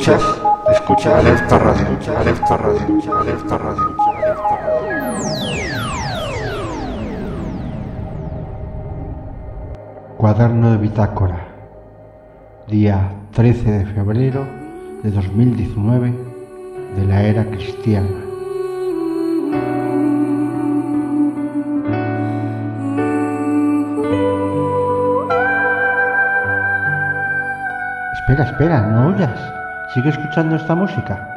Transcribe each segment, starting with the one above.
Escuchas, escucha Alerta Radio, Alerta Radio, Alerta Radio, Alerta Radio. Cuaderno de bitácora, día 13 de febrero de 2019 de la era cristiana. Espera, espera, no huyas. Sigue escuchando esta música.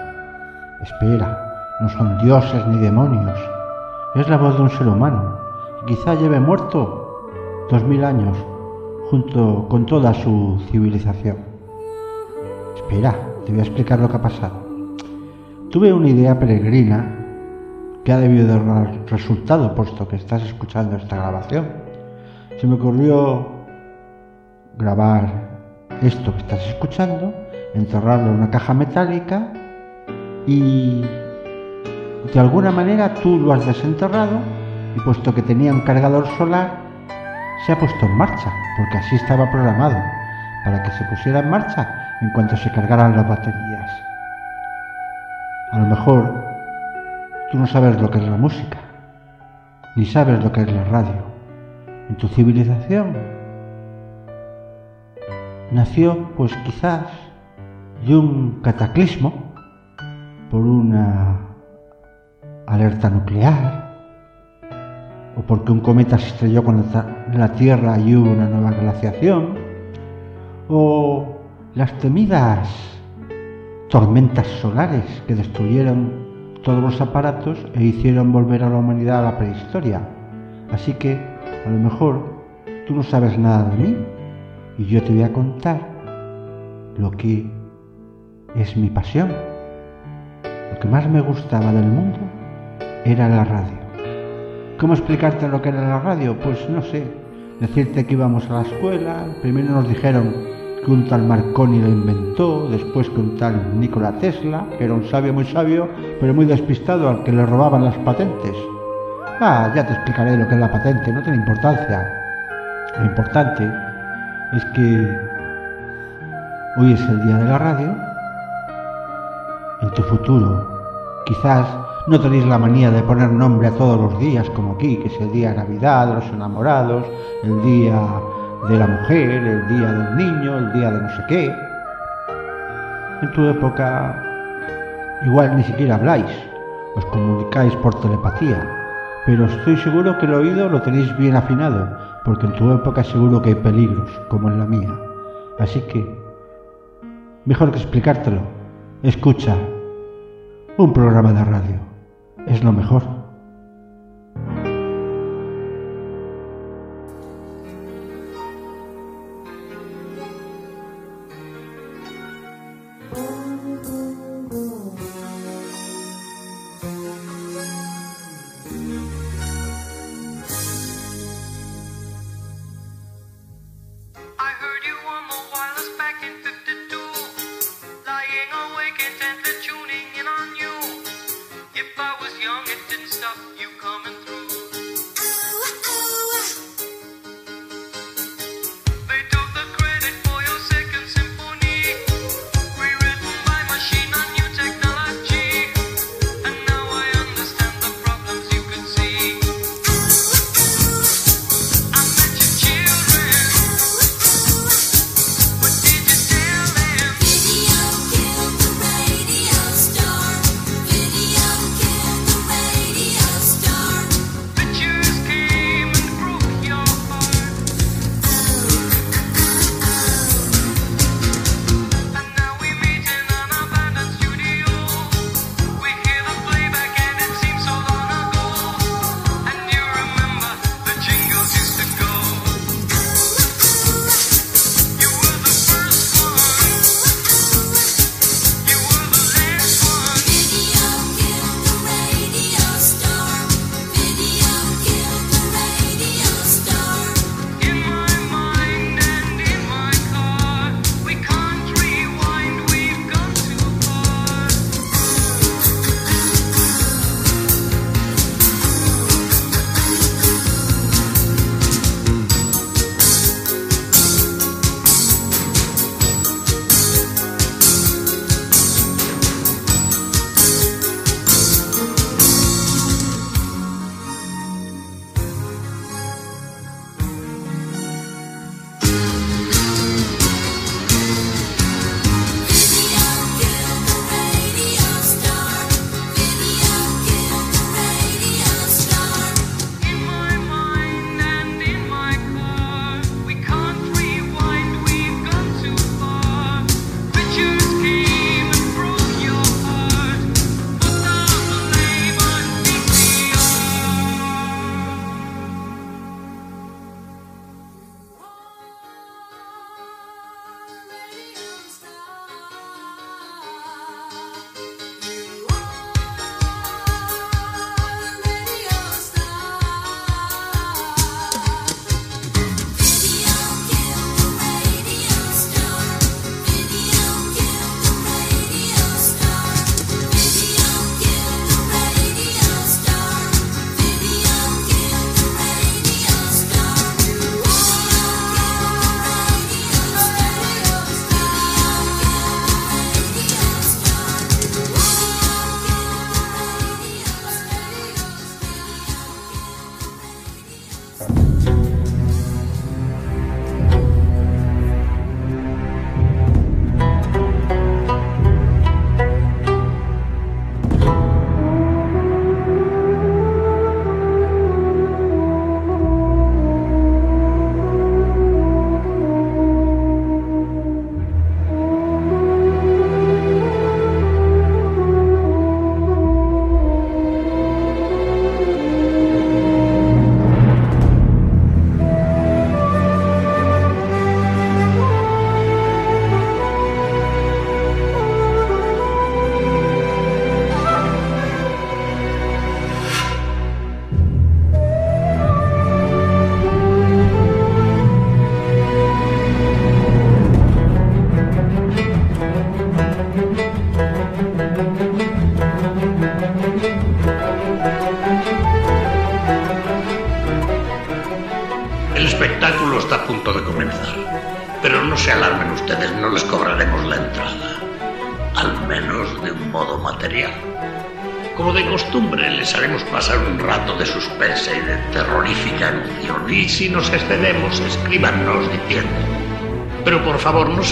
Espera, no son dioses ni demonios. Es la voz de un ser humano. Quizá lleve muerto dos mil años junto con toda su civilización. Espera, te voy a explicar lo que ha pasado. Tuve una idea peregrina que ha debido de dar resultado puesto que estás escuchando esta grabación. Se me ocurrió grabar esto que estás escuchando, enterrarlo en una caja metálica y de alguna manera tú lo has desenterrado y puesto que tenía un cargador solar, se ha puesto en marcha, porque así estaba programado, para que se pusiera en marcha en cuanto se cargaran las baterías. A lo mejor tú no sabes lo que es la música, ni sabes lo que es la radio. En tu civilización nació, pues quizás, de un cataclismo por una alerta nuclear o porque un cometa se estrelló con la Tierra y hubo una nueva glaciación o las temidas tormentas solares que destruyeron todos los aparatos e hicieron volver a la humanidad a la prehistoria. Así que a lo mejor tú no sabes nada de mí y yo te voy a contar lo que es mi pasión. Lo que más me gustaba del mundo era la radio. ¿Cómo explicarte lo que era la radio? Pues no sé. Decirte que íbamos a la escuela, primero nos dijeron que un tal Marconi lo inventó, después que un tal Nikola Tesla, que era un sabio muy sabio, pero muy despistado al que le robaban las patentes. Ah, ya te explicaré lo que es la patente, no tiene importancia. Lo importante es que hoy es el día de la radio. En tu futuro, quizás no tenéis la manía de poner nombre a todos los días, como aquí, que es el día de Navidad, los enamorados, el día de la mujer, el día del niño, el día de no sé qué. En tu época, igual ni siquiera habláis, os comunicáis por telepatía, pero estoy seguro que el oído lo tenéis bien afinado, porque en tu época seguro que hay peligros, como en la mía. Así que, mejor que explicártelo, escucha un programa de radio es lo mejor.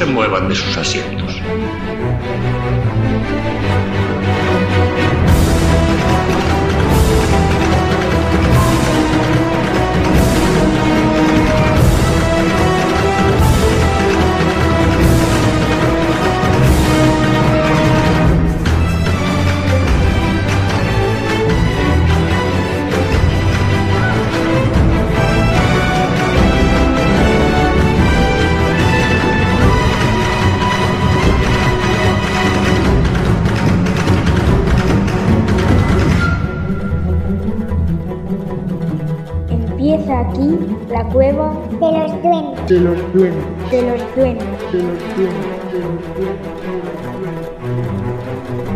Se muevan de sus asientos. Aquí la cueva de los duendes. De los duendes. De los duendes.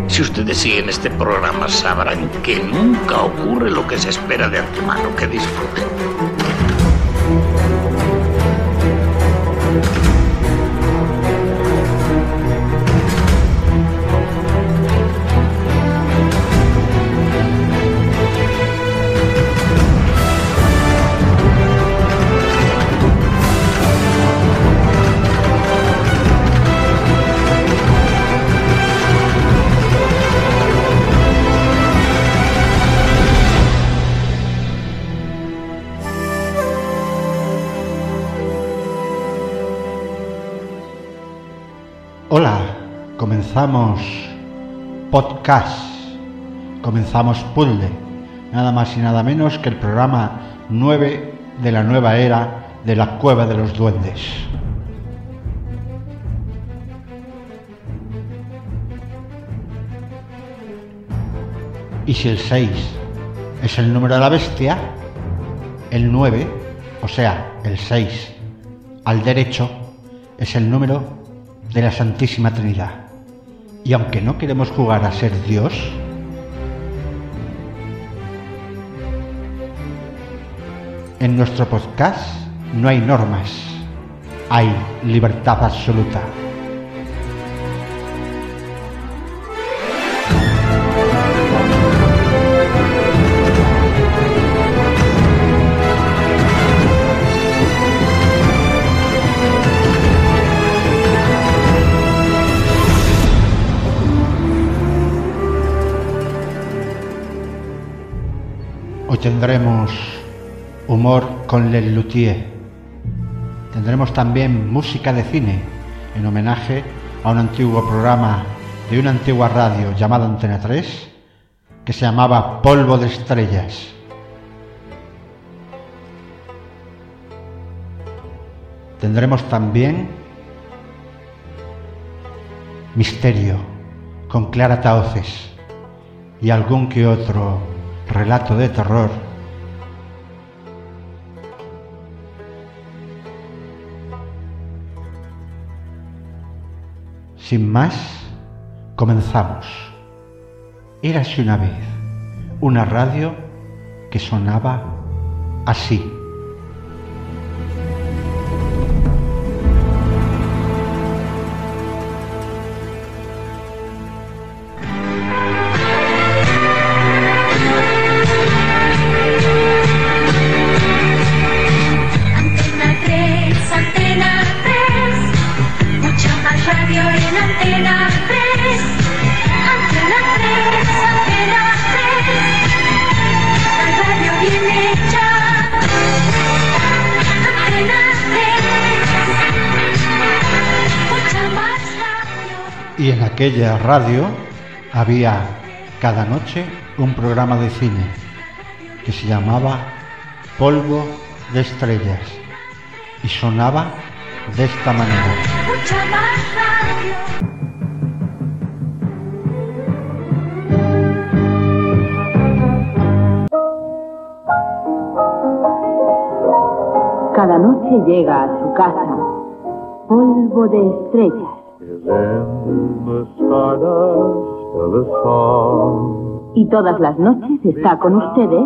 Si ustedes siguen este programa, sabrán que nunca ocurre lo que se espera de antemano. Que disfruten. Comenzamos podcast, comenzamos puzzle, nada más y nada menos que el programa 9 de la nueva era de la cueva de los duendes. Y si el 6 es el número de la bestia, el 9, o sea, el 6 al derecho, es el número de la Santísima Trinidad. Y aunque no queremos jugar a ser Dios, en nuestro podcast no hay normas, hay libertad absoluta. Tendremos humor con Les. Tendremos también música de cine en homenaje a un antiguo programa de una antigua radio llamada Antena 3 que se llamaba Polvo de Estrellas. Tendremos también misterio con Clara Tauces y algún que otro relato de terror. Sin más, comenzamos. Érase una vez una radio que sonaba así. Aquella radio había cada noche un programa de cine que se llamaba Polvo de Estrellas y sonaba de esta manera. Cada noche llega a su casa polvo de estrellas. Y todas las noches está con ustedes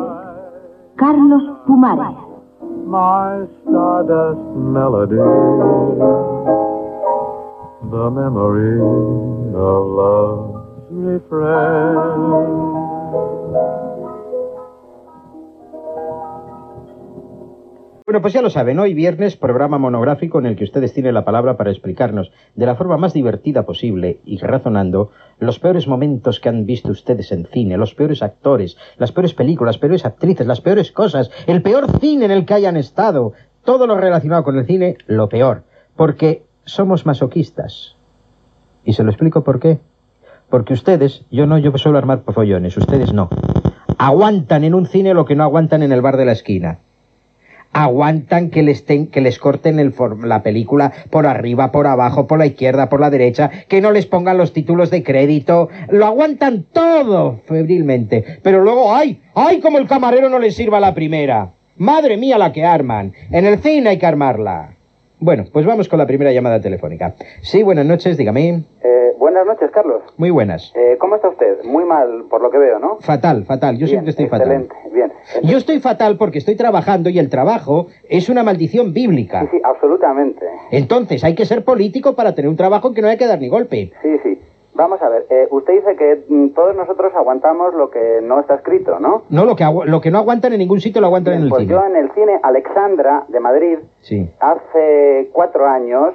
Carlos Pumares. my stardust melody, the memory of love's refrain. Bueno, pues ya lo saben, hoy viernes programa monográfico en el que ustedes tienen la palabra para explicarnos de la forma más divertida posible y razonando los peores momentos que han visto ustedes en cine, los peores actores, las peores películas, las peores actrices, las peores cosas, el peor cine en el que hayan estado, todo lo relacionado con el cine, lo peor, porque somos masoquistas. Y se lo explico por qué. Porque ustedes, yo no, yo suelo armar follones, ustedes no. Aguantan en un cine lo que no aguantan en el bar de la esquina aguantan que les, ten- que les corten la película por arriba, por abajo, por la izquierda, por la derecha, que no les pongan los títulos de crédito, lo aguantan todo febrilmente, pero luego, ¡ay! ¡ay! Como el camarero no les sirva la primera. Madre mía la que arman. En el cine hay que armarla. Bueno, pues vamos con la primera llamada telefónica. Sí, buenas noches, dígame. Eh, buenas noches, Carlos. Muy buenas. Eh, ¿Cómo está usted? Muy mal, por lo que veo, ¿no? Fatal, fatal. Yo Bien, siempre estoy excelente, bien. fatal. Yo estoy fatal porque estoy trabajando y el trabajo es una maldición bíblica. Sí, sí, absolutamente. Entonces hay que ser político para tener un trabajo en que no hay que dar ni golpe. Sí, sí. Vamos a ver, eh, usted dice que mm, todos nosotros aguantamos lo que no está escrito, ¿no? No, lo que, lo que no aguantan en ningún sitio lo aguantan en el pues cine. yo en el cine Alexandra de Madrid, Sí. hace cuatro años,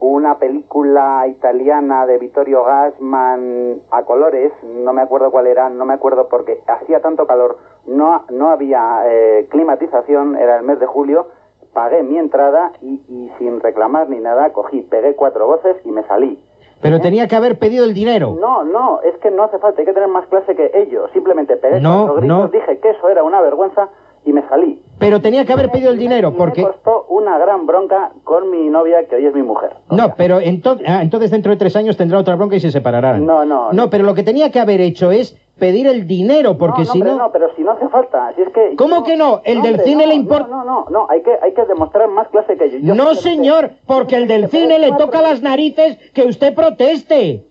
una película italiana de Vittorio Gassman a colores, no me acuerdo cuál era, no me acuerdo porque hacía tanto calor, no, no había eh, climatización, era el mes de julio, pagué mi entrada y, y sin reclamar ni nada, cogí, pegué cuatro voces y me salí. Pero tenía que haber pedido el dinero. No, no, es que no hace falta, hay que tener más clase que ellos. Simplemente pegué No, gritos, no. dije que eso era una vergüenza y me salí. Pero tenía que haber pedido el dinero porque... Me costó una gran bronca con mi novia, que hoy es mi mujer. No, pero entonces, entonces dentro de tres años tendrá otra bronca y se separarán. No, no. No, pero lo que tenía que haber hecho es pedir el dinero porque no, no, si no... no, pero si no hace falta, si es que... ¿Cómo que no? El del hombre, cine le importa... No, no, no, hay que, hay que demostrar más clase que yo. Yo No, señor, porque el del cine le toca las narices que usted proteste.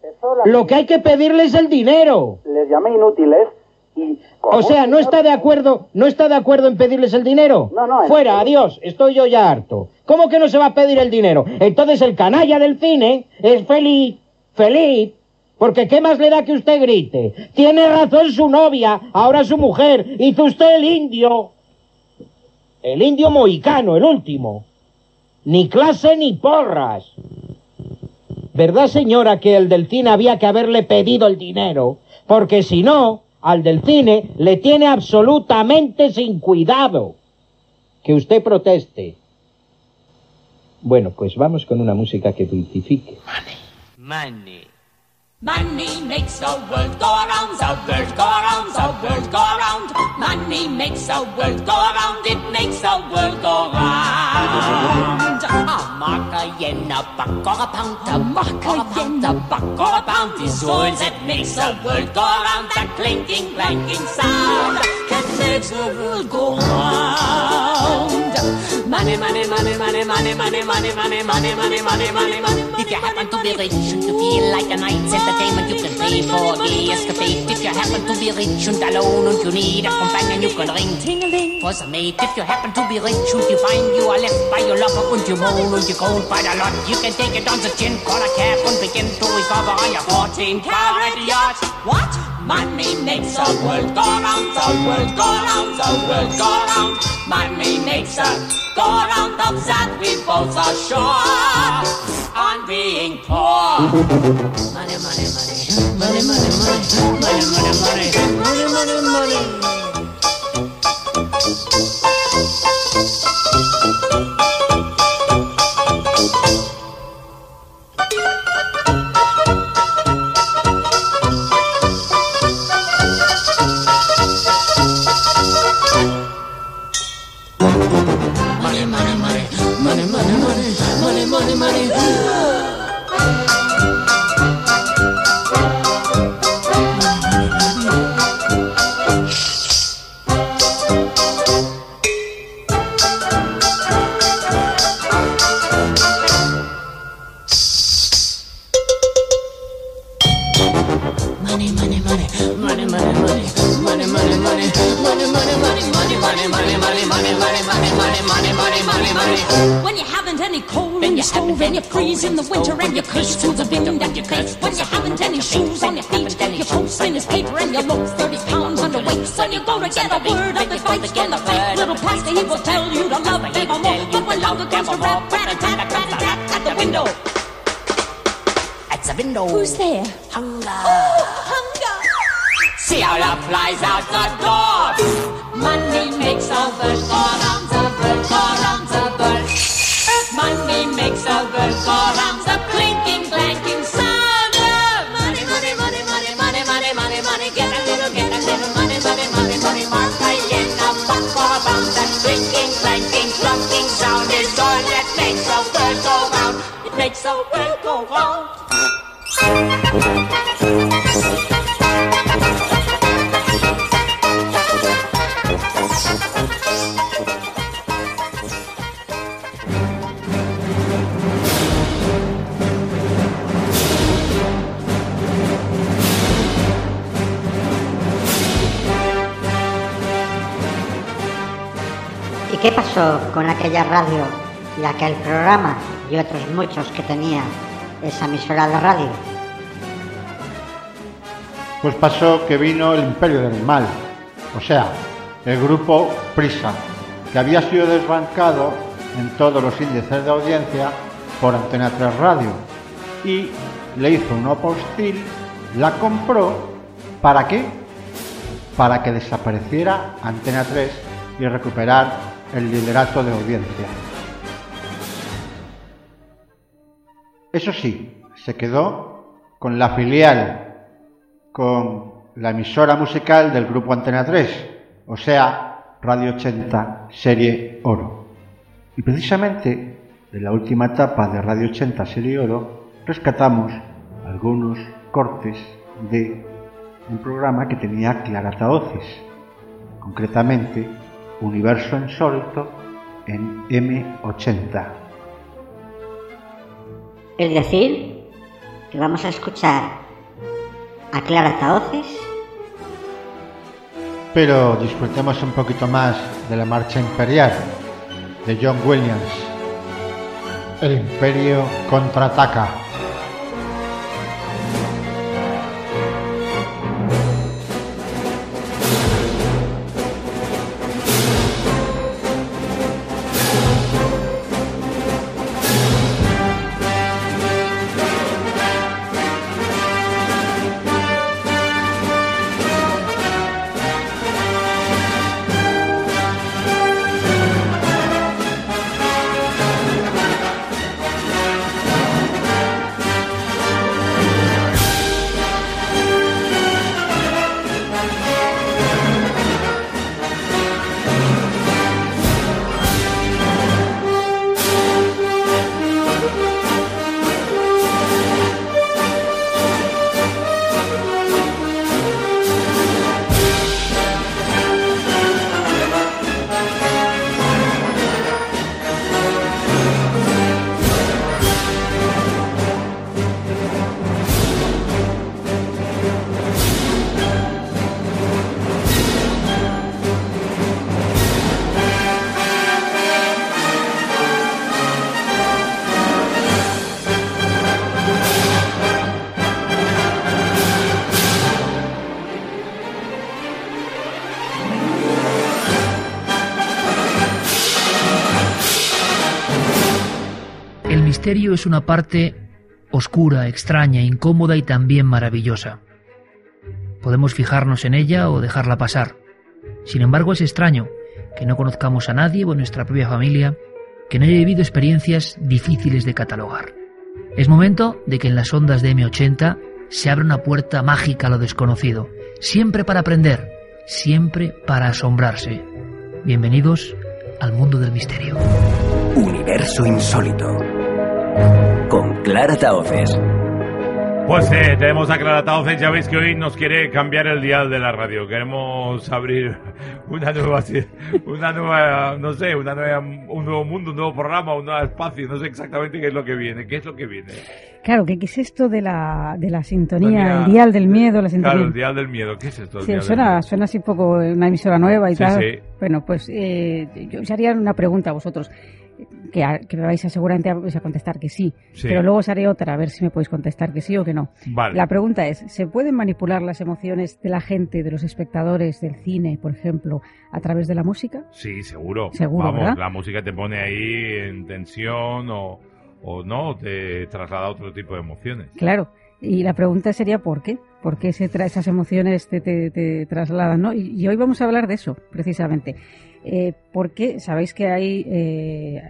Lo que hay que pedirle es el dinero. Les llamé inútiles y... O sea, ¿no está de acuerdo, no está de acuerdo en pedirles el dinero? No, no, Fuera, adiós, estoy yo ya harto. ¿Cómo que no se va a pedir el dinero? Entonces el canalla del cine es feliz, feliz, porque ¿qué más le da que usted grite? Tiene razón su novia, ahora su mujer, hizo usted el indio. El indio mohicano, el último. Ni clase ni porras. ¿Verdad, señora, que el del cine había que haberle pedido el dinero? Porque si no, al del cine le tiene absolutamente sin cuidado. Que usted proteste. Bueno, pues vamos con una música que dulcifique. Money. Money makes the world go around, the world go around, the world go around. Money makes the world go around, it makes the world go round. A mark, a yen, a buck, or a pound, a mark, a pound, a buck, or a pound is all that makes the world go around. That clinking, clanking sound that makes the world go round. Money, money, money, money, money, money, money, money, money, money, money, money, money. If you happen to be rich and to feel like a night's entertainment, you can pay for a gay escapade. If you happen to be rich and alone and you need a companion, you can ring ting-a-ling for some mate. If you happen to be rich and you find you are left by your lover and you moan and you groan quite a lot, you can take it on the chin, call a cab and begin to recover on your 14 carat yacht. What? Money makes the world go round, the world go round, the world go round. Money makes the go round of that we both are sure on being poor. Money, money, money, money, money, money, money, money, money, money, money. Money, money, money, money, Who's there? Aquella radio y aquel programa y otros muchos que tenía esa emisora de radio? Pues pasó que vino el imperio del mal, o sea, el grupo Prisa, que había sido desbancado en todos los índices de audiencia por Antena 3 Radio y le hizo un opa hostil, la compró, ¿para qué? Para que desapareciera Antena 3 y recuperar el liderato de audiencia. Eso sí, se quedó con la filial con la emisora musical del grupo Antena 3, o sea, Radio 80, serie Oro. Y precisamente de la última etapa de Radio 80, serie Oro, rescatamos algunos cortes de un programa que tenía Clara Taoces, concretamente Universo Insólito en M80. Es decir, que vamos a escuchar a Clara Taoces, Pero disfrutemos un poquito más de la marcha imperial de John Williams. El imperio contraataca. Misterio es una parte oscura, extraña, incómoda y también maravillosa. Podemos fijarnos en ella o dejarla pasar. Sin embargo, es extraño que no conozcamos a nadie o en nuestra propia familia que no haya vivido experiencias difíciles de catalogar. Es momento de que en las ondas de M80 se abra una puerta mágica a lo desconocido, siempre para aprender, siempre para asombrarse. Bienvenidos al mundo del misterio. Universo insólito. Con Clara Taoces. Pues eh, tenemos a Clara Tauces, ya veis que hoy nos quiere cambiar el dial de la radio. Queremos abrir una nueva, una nueva, no sé, una nueva, un nuevo mundo, un nuevo programa, un nuevo espacio. No sé exactamente qué es lo que viene. ¿Qué es lo que viene? Claro, ¿qué, qué es esto de la, de la sintonía, Sintonía- el dial del miedo, la sintonía? Claro, el dial del miedo. ¿Qué es esto? el Sí, dial suena, así un poco una emisora nueva y Sí, tal. sí. Bueno, pues eh, yo os haría una pregunta a vosotros. Que, a- que me vais a seguramente a, contestar que sí, Sí. pero luego os haré otra a ver si me podéis contestar que sí o que no. Vale. La pregunta es, ¿se pueden manipular las emociones de la gente, de los espectadores del cine, por ejemplo, a través de la música? Sí, seguro. Seguro, Vamos, ¿verdad? la música te pone ahí en tensión o, o no, te traslada a otro tipo de emociones. Claro. Y la pregunta sería ¿por qué? ¿Por qué se tra- esas emociones te, te- te trasladan? ¿no? Y, y hoy vamos a hablar de eso, precisamente. Eh, porque sabéis que hay eh,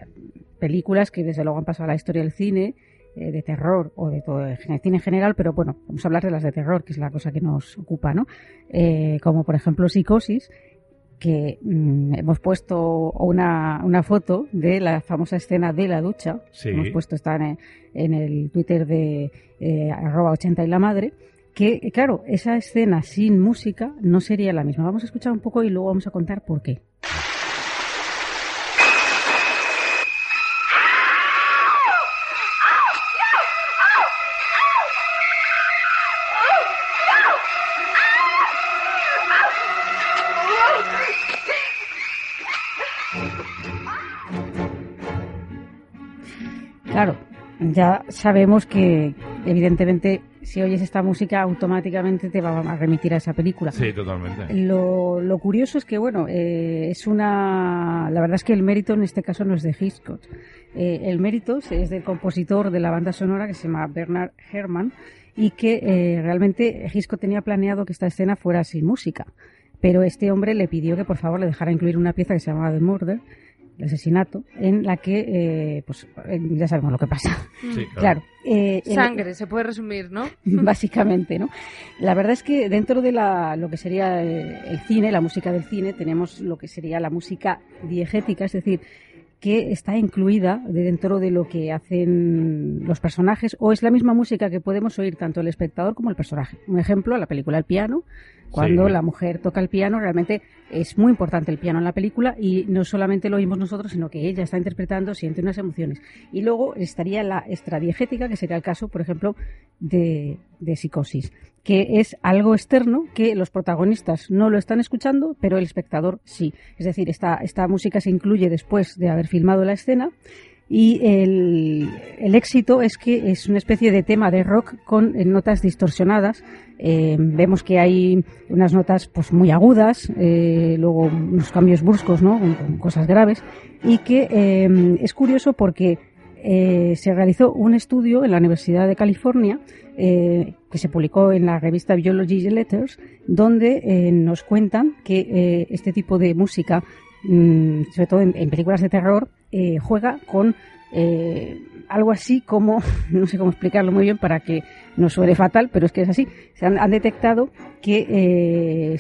películas que desde luego han pasado a la historia del cine, eh, de terror o de todo el cine en general, pero bueno, vamos a hablar de las de terror, que es la cosa que nos ocupa, ¿no? Eh, como por ejemplo Psicosis, que mm, hemos puesto una, una foto de la famosa escena de la ducha. Sí. Hemos puesto está en, en el Twitter de arroba 80 y la madre. Que, claro, esa escena sin música no sería la misma. Vamos a escuchar un poco y luego vamos a contar por qué. Claro, ya sabemos que evidentemente si oyes esta música automáticamente te va a remitir a esa película. Sí, totalmente. Lo, lo curioso es que, bueno, eh, es una. La verdad es que el mérito en este caso no es de Hitchcock. Eh, el mérito es del compositor de la banda sonora que se llama Bernard Herrmann y que eh, realmente Hitchcock tenía planeado que esta escena fuera sin música. Pero este hombre le pidió que por favor le dejara incluir una pieza que se llamaba The Murder, el asesinato, en la que, eh, pues eh, ya sabemos lo que pasa. Sí, claro. eh, Sangre, se puede resumir, ¿no? básicamente, ¿no? La verdad es que dentro de la, lo que sería eh, el cine, la música del cine, tenemos lo que sería la música diegética, es decir, que está incluida de dentro de lo que hacen los personajes, o es la misma música que podemos oír tanto el espectador como el personaje. Un ejemplo, la película El piano, cuando Sí. la mujer toca el piano, realmente es muy importante el piano en la película y no solamente lo oímos nosotros, sino que ella está interpretando, siente unas emociones. Y luego estaría la extradiegética, que sería el caso, por ejemplo, de, de psicosis, que es algo externo que los protagonistas no lo están escuchando, pero el espectador sí. Es decir, esta, esta música se incluye después de haber filmado la escena y el, el éxito es que es una especie de tema de rock con eh, notas distorsionadas. Eh, vemos que hay unas notas pues muy agudas, eh, luego unos cambios bruscos, ¿no? Cosas graves. Y que es curioso porque se realizó un estudio en la Universidad de California que se publicó en la revista Biology Letters, donde nos cuentan que este tipo de música, mm, sobre todo en, en películas de terror, eh, juega con eh, algo así como, no sé cómo explicarlo muy bien para que no suene fatal, pero es que es así. Se han, detectado que eh,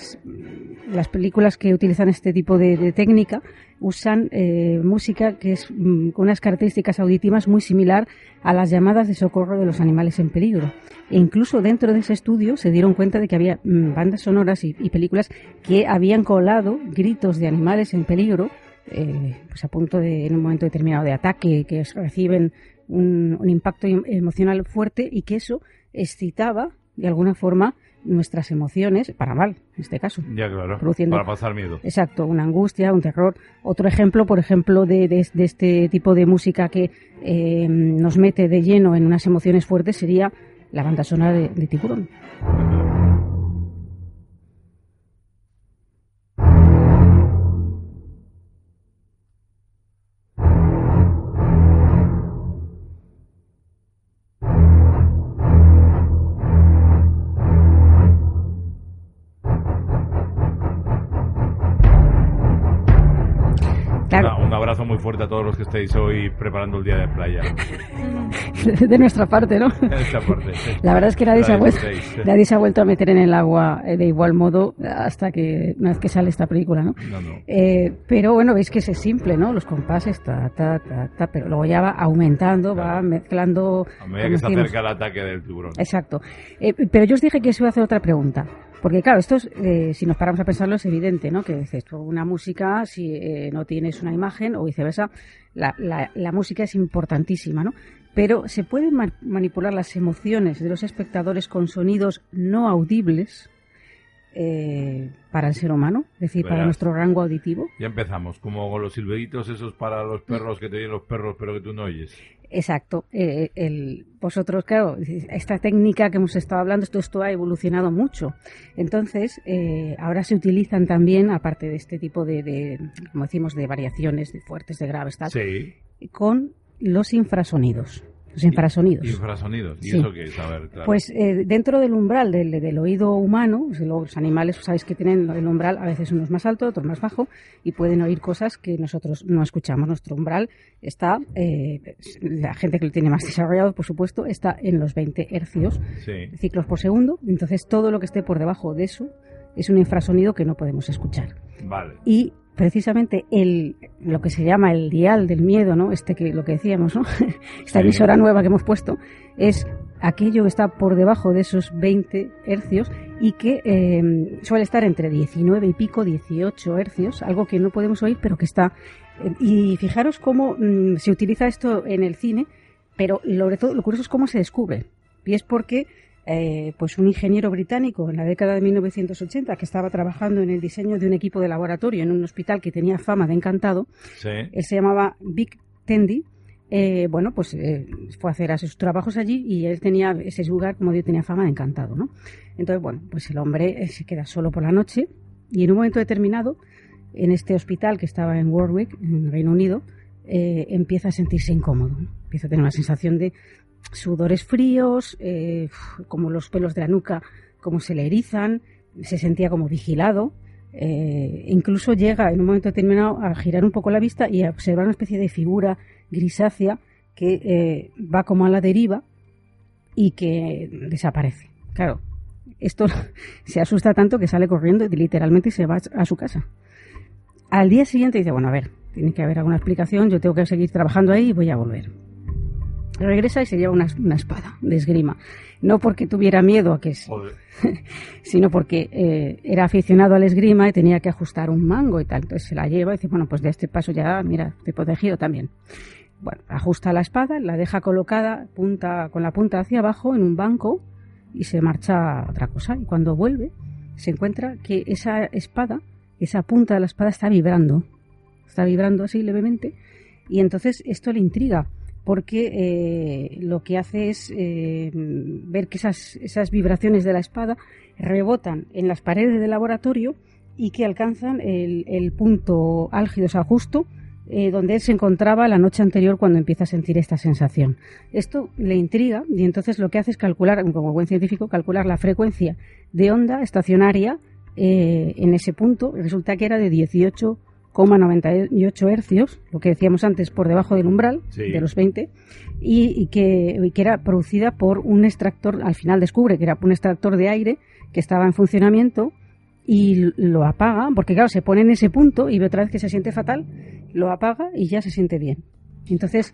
las películas que utilizan este tipo de, técnica usan eh, música que es mm, con unas características auditivas muy similar a las llamadas de socorro de los animales en peligro. E incluso dentro de ese estudio se dieron cuenta de que había mm, bandas sonoras y, y películas que habían colado gritos de animales en peligro eh, pues a punto de, en un momento determinado de ataque, que reciben un, un impacto em- emocional fuerte y que eso excitaba de alguna forma nuestras emociones, para mal en este caso. Ya, claro. Produciendo- Para pasar miedo. Exacto, una angustia, un terror. Otro ejemplo, por ejemplo, de, de- de este tipo de música que eh, nos mete de lleno en unas emociones fuertes sería la banda sonora de, de Tiburón. Fuerte a todos los que estéis hoy preparando el día de playa. de nuestra parte, ¿no? Esta parte, sí. La verdad es que nadie se, ha vuelto, nadie se ha vuelto a meter en el agua eh, de igual modo hasta que una vez que sale esta película, ¿no? No, no. Eh, pero bueno, veis que es simple, ¿no? Los compases, ta, ta, ta, ta, pero luego ya va aumentando, va mezclando. A medida que se acerca el ataque del tiburón. Exacto. Eh, pero yo os dije que os iba a hacer otra pregunta. Porque claro, esto es, eh, si nos paramos a pensarlo es evidente, ¿no? Que dices, una música, si eh, no tienes una imagen o viceversa, la, la, la música es importantísima, ¿no? Pero ¿se pueden ma- manipular las emociones de los espectadores con sonidos no audibles? Eh, para el ser humano, es decir, para nuestro rango auditivo. Ya empezamos, como con los silbeditos esos para los perros que te oyen los perros, pero que tú no oyes. Exacto. Eh, el, vosotros, claro, esta técnica que hemos estado hablando, esto, esto ha evolucionado mucho. Entonces, eh, ahora se utilizan también, aparte de este tipo de, de, como decimos, de variaciones de fuertes, de graves, tal, Sí. con los infrasonidos. Los infrasonidos. Infrasonidos. ¿Y Sí. eso qué es? A ver, claro. Pues eh, dentro del umbral del, del oído humano, pues, los animales sabéis que tienen el umbral a veces unos más alto, otros más bajo y pueden oír cosas que nosotros no escuchamos. Nuestro umbral está, eh, la gente que lo tiene más desarrollado, por supuesto, está en los 20 hercios Sí. ciclos por segundo. Entonces todo lo que esté por debajo de eso es un infrasonido que no podemos escuchar. Vale. Y precisamente el, lo que se llama el dial del miedo, ¿no? Este que lo que decíamos, ¿no? Esta Sí. emisora nueva que hemos puesto, es aquello que está por debajo de esos 20 hercios y que eh, suele estar entre 19 y pico, 18 hercios, algo que no podemos oír, pero que está. eh, Y fijaros cómo mm, se utiliza esto en el cine, pero todo lo curioso es cómo se descubre. Y es porque eh, pues un ingeniero británico en la década de 1980 que estaba trabajando en el diseño de un equipo de laboratorio en un hospital que tenía fama de encantado, Sí. él se llamaba Vic Tendy. eh, bueno, pues eh, fue a hacer a sus trabajos allí y él tenía ese lugar, como digo, tenía fama de encantado, ¿no? Entonces, bueno, pues el hombre se queda solo por la noche y en un momento determinado, en este hospital que estaba en Warwick, en Reino Unido, eh, empieza a sentirse incómodo. Empieza a tener una sensación de sudores fríos, eh, como los pelos de la nuca, como se le erizan, se sentía como vigilado. eh, incluso llega en un momento determinado a girar un poco la vista y a observar una especie de figura grisácea que eh, va como a la deriva y que desaparece. Claro, esto se asusta tanto que sale corriendo y literalmente se va a su casa. Al día siguiente dice, bueno, a ver, tiene que haber alguna explicación, yo tengo que seguir trabajando ahí y voy a volver. Regresa y se lleva una, una espada de esgrima. No porque tuviera miedo a que Joder. sino porque eh, era aficionado al esgrima y tenía que ajustar un mango y tal. Entonces se la lleva y dice, bueno, pues de este paso ya, mira, te he protegido también. Bueno, ajusta la espada, la deja colocada punta, con la punta hacia abajo en un banco y se marcha a otra cosa. Y cuando vuelve, se encuentra que esa espada, esa punta de la espada está vibrando. Está vibrando así levemente. Y entonces esto le intriga porque eh, lo que hace es eh, ver que esas, esas vibraciones de la espada rebotan en las paredes del laboratorio y que alcanzan el, el punto álgido, o sea, justo eh, donde él se encontraba la noche anterior cuando empieza a sentir esta sensación. Esto le intriga y entonces lo que hace es calcular, como buen científico, calcular la frecuencia de onda estacionaria en ese punto. Resulta que era de 18,98 hercios, lo que decíamos antes, por debajo del umbral Sí. de los 20, y, y que, y que era producida por un extractor, al final descubre que era un extractor de aire que estaba en funcionamiento y lo apaga, porque claro, se pone en ese punto y ve otra vez que se siente fatal, lo apaga y ya se siente bien. Entonces,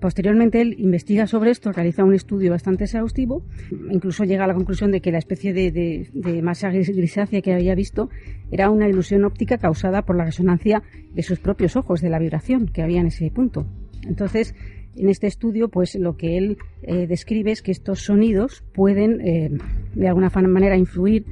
posteriormente él investiga sobre esto, realiza un estudio bastante exhaustivo, incluso llega a la conclusión de que la especie de, de- de masa gris- grisácea que había visto era una ilusión óptica causada por la resonancia de sus propios ojos, de la vibración que había en ese punto. Entonces, en este estudio, pues lo que él eh, describe es que estos sonidos pueden, eh, de alguna manera, influir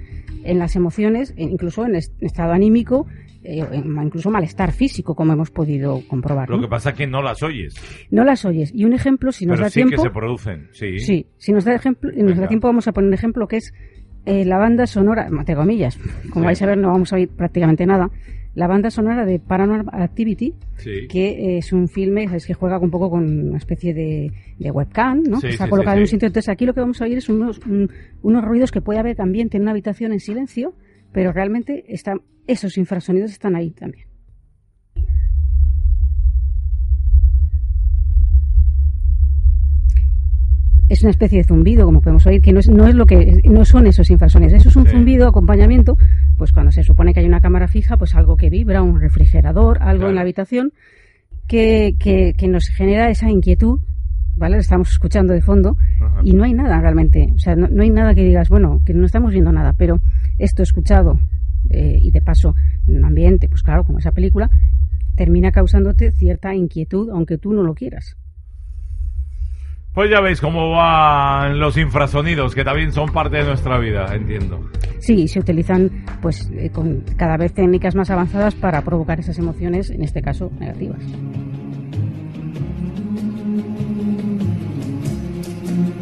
en las emociones, e incluso en est- estado anímico, eh, incluso malestar físico, como hemos podido comprobar. Lo ¿no? que pasa es que no las oyes. No las oyes. Y un ejemplo, si nos pero da sí tiempo. que se producen, sí. Sí, si nos da, ejemplo, nos da tiempo vamos a poner un ejemplo que es eh, la banda sonora, entre comillas, como Sí. vais a ver no vamos a oír prácticamente nada, la banda sonora de Paranormal Activity, Sí. que eh, es un filme que juega un poco con una especie de, de webcam, ¿no? Sí, que está sí, en un sitio. Entonces aquí lo que vamos a oír es unos, un- unos ruidos que puede haber ambiente en una habitación en silencio, pero realmente están, esos infrasonidos están ahí también. es una especie de zumbido, como podemos oír, que no es, no es lo que no son esos infrasonidos. Eso es un Sí. zumbido, acompañamiento, pues cuando se supone que hay una cámara fija, pues algo que vibra, un refrigerador, algo Claro. en la habitación, que, que, que nos genera esa inquietud, ¿vale? Estamos escuchando de fondo Ajá. y no hay nada realmente, o sea, no, no, hay nada que digas, bueno, que no estamos viendo nada, pero esto escuchado eh, y de paso en un ambiente, pues claro, como esa película, termina causándote cierta inquietud, aunque tú no lo quieras. Pues ya veis cómo van los infrasonidos, que también son parte de nuestra vida, entiendo. Sí, se utilizan pues eh, con cada vez técnicas más avanzadas para provocar esas emociones, en este caso negativas. Thank you.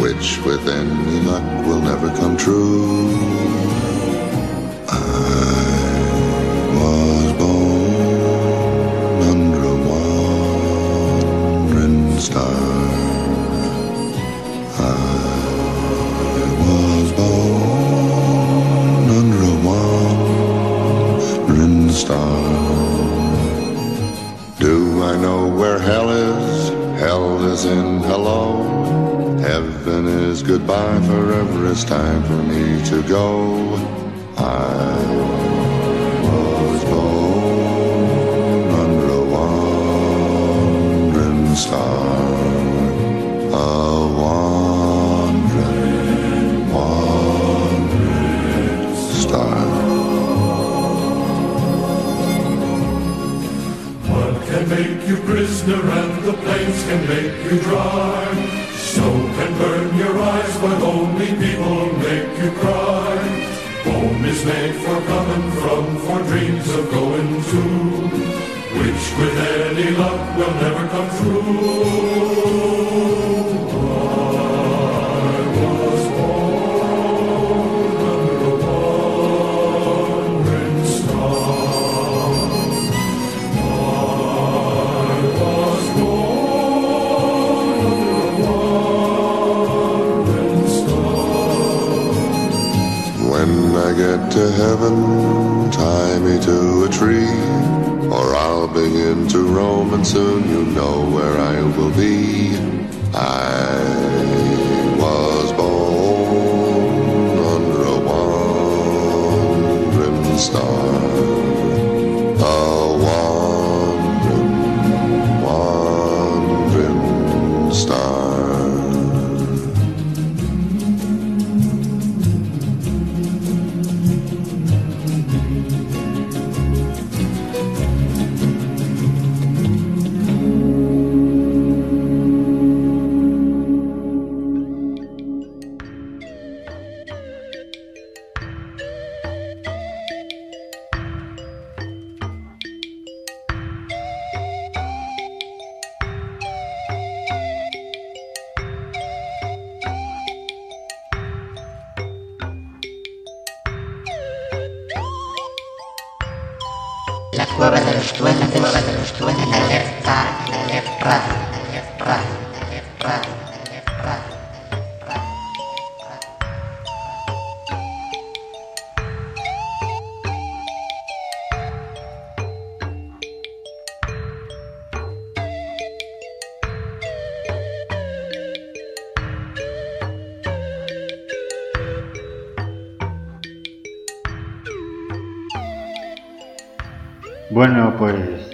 which within any luck will never come true. to go.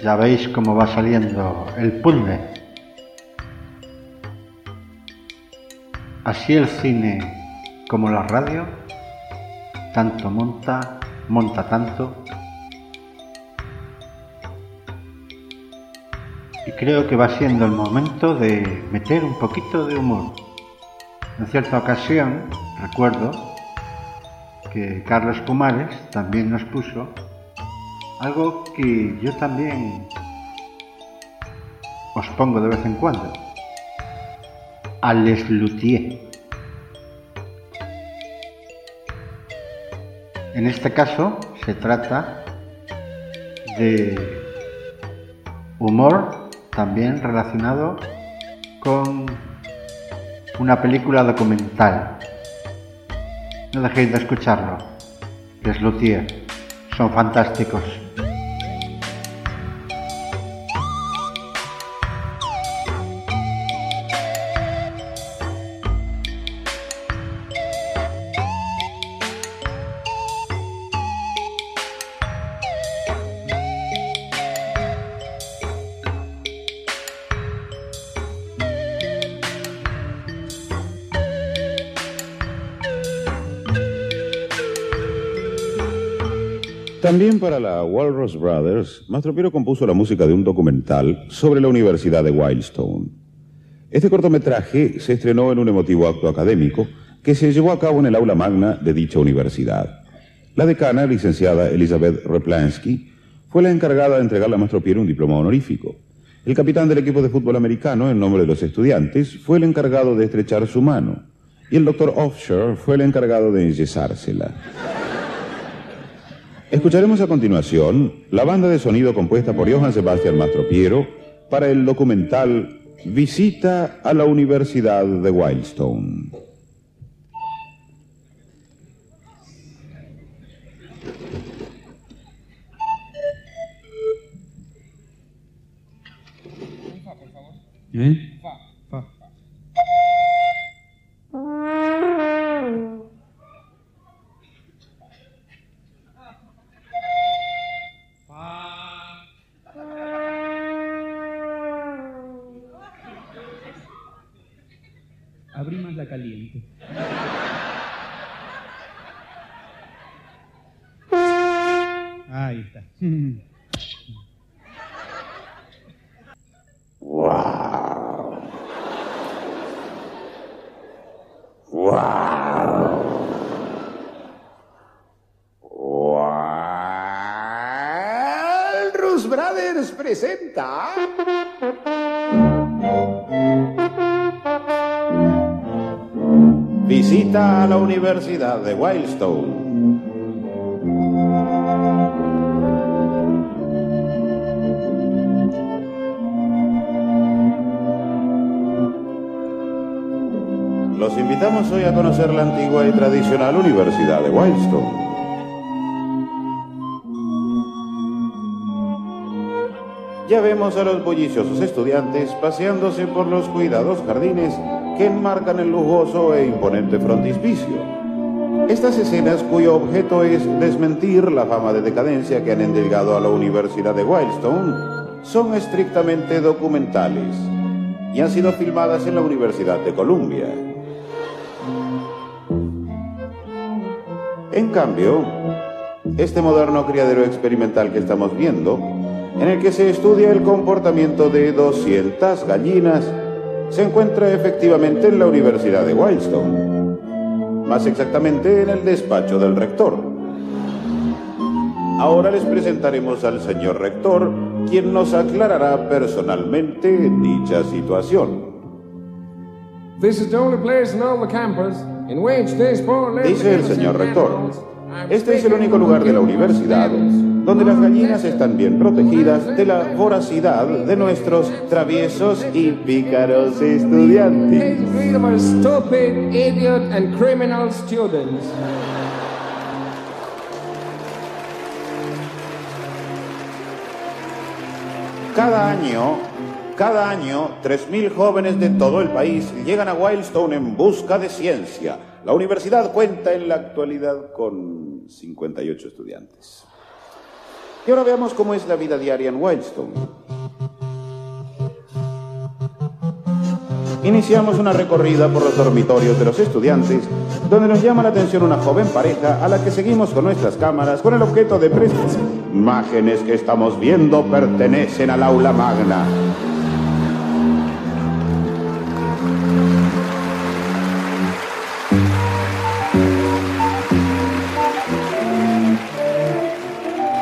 Ya veis cómo va saliendo el puzzle. Así el cine como la radio, tanto monta, monta tanto. Y creo que va siendo el momento de meter un poquito de humor. En cierta ocasión, recuerdo que Carlos Pumares también nos puso algo que yo también pongo de vez en cuando. A les luthier. En este caso se trata de humor también relacionado con una película documental. No dejéis de escucharlo. Les luthier. Son fantásticos. También para la Walrus Brothers, Mastropiero compuso la música de un documental sobre la Universidad de Wildstone. Este cortometraje se estrenó en un emotivo acto académico que se llevó a cabo en el aula magna de dicha universidad. La decana, licenciada Elizabeth Replansky, fue la encargada de entregarle a Maestro Piero un diploma honorífico. El capitán del equipo de fútbol americano, en nombre de los estudiantes, fue el encargado de estrechar su mano. Y el doctor Offshore fue el encargado de enyesársela. Escucharemos a continuación la banda de sonido compuesta por Johann Sebastian Mastropiero para el documental Visita a la Universidad de Wildstone. ¿Eh? Caliente. Ahí está. ¡Wow! ¡Wow! Brothers presenta. Visita a la Universidad de Wildstone. Los invitamos hoy a conocer la antigua y tradicional Universidad de Wildstone. Ya vemos a los bulliciosos estudiantes paseándose por los cuidados jardines que enmarcan el lujoso e imponente frontispicio. Estas escenas cuyo objeto es desmentir la fama de decadencia que han endilgado a la Universidad de Wildstone son estrictamente documentales y han sido filmadas en la Universidad de Columbia. En cambio, este moderno criadero experimental que estamos viendo, en el que se estudia el comportamiento de 200 gallinas, se encuentra efectivamente en la Universidad de Wildstone, más exactamente en el despacho del rector. Ahora les presentaremos al señor rector, quien nos aclarará personalmente dicha situación. Dice el señor rector, este es el único lugar de la universidad donde las gallinas están bien protegidas de la voracidad de nuestros traviesos y pícaros estudiantes. Cada año, cada año, 3.000 jóvenes de todo el país llegan a Wildstone en busca de ciencia. La universidad cuenta en la actualidad con 58 estudiantes. Y ahora veamos cómo es la vida diaria en Wildstone. Iniciamos una recorrida por los dormitorios de los estudiantes, donde nos llama la atención una joven pareja a la que seguimos con nuestras cámaras con el objeto de prestas. Imágenes que estamos viendo pertenecen al aula magna.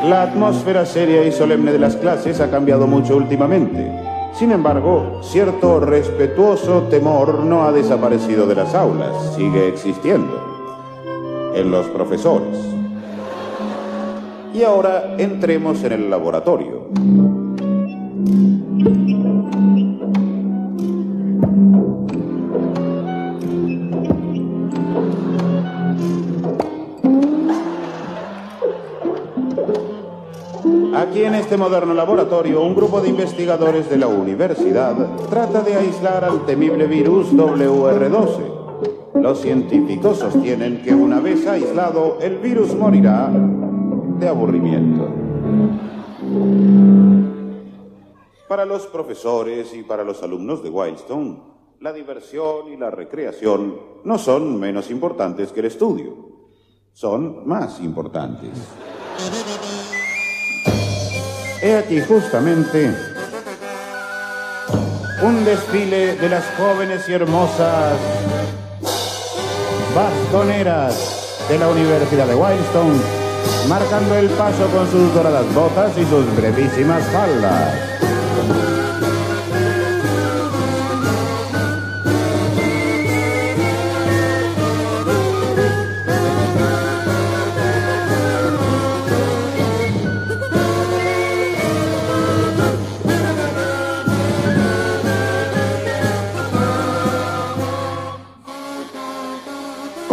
La atmósfera seria y solemne de las clases ha cambiado mucho últimamente. Sin embargo, cierto respetuoso temor no ha desaparecido de las aulas, sigue existiendo. En los profesores. Y ahora entremos en el laboratorio. Aquí en este moderno laboratorio, un grupo de investigadores de la universidad trata de aislar al temible virus WR12. Los científicos sostienen que una vez aislado, el virus morirá de aburrimiento. Para los profesores y para los alumnos de Wildstone, la diversión y la recreación no son menos importantes que el estudio, son más importantes. He aquí justamente un desfile de las jóvenes y hermosas bastoneras de la Universidad de Wildstone, marcando el paso con sus doradas botas y sus brevísimas faldas.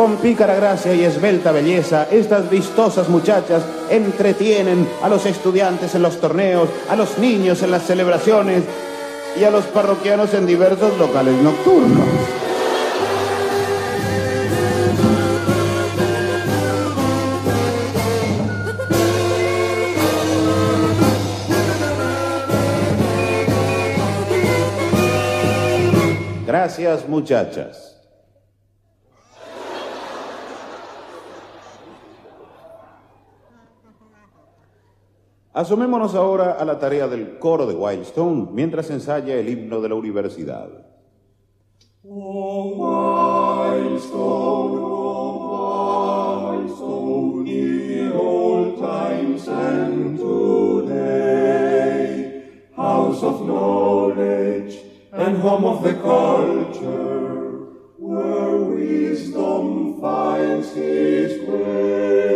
Con pícara gracia y esbelta belleza, estas vistosas muchachas entretienen a los estudiantes en los torneos, a los niños en las celebraciones y a los parroquianos en diversos locales nocturnos. Gracias muchachas. Asomémonos ahora a la tarea del coro de Wildstone mientras ensaya el himno de la universidad. Wildstone, oh Wildstone, ye old times and today, house of knowledge and home of the culture, where wisdom finds his way.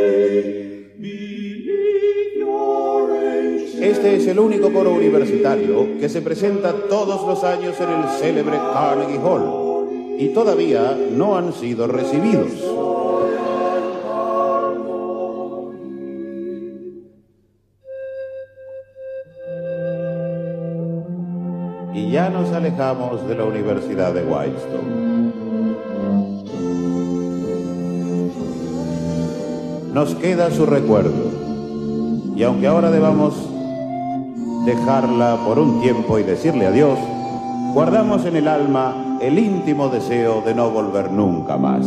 Este es el único coro universitario que se presenta todos los años en el célebre Carnegie Hall y todavía no han sido recibidos. Y ya nos alejamos de la Universidad de Wildstone. Nos queda su recuerdo. Y aunque ahora debamos dejarla por un tiempo y decirle adiós, guardamos en el alma el íntimo deseo de no volver nunca más.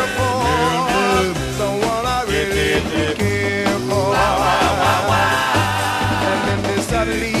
someone I really care for. And then they suddenly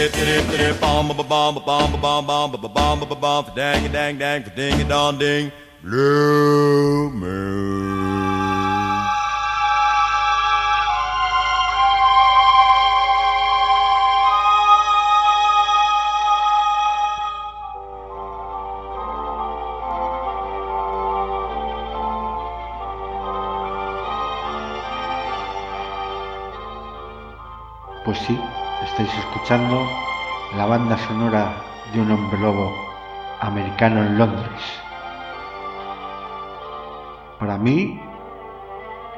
dip dip dip bam bam bam bam bam bam bam bam bom bom dang dang dang ding dong ding. Blue moon estáis escuchando la banda sonora de un hombre lobo americano en Londres. Para mí,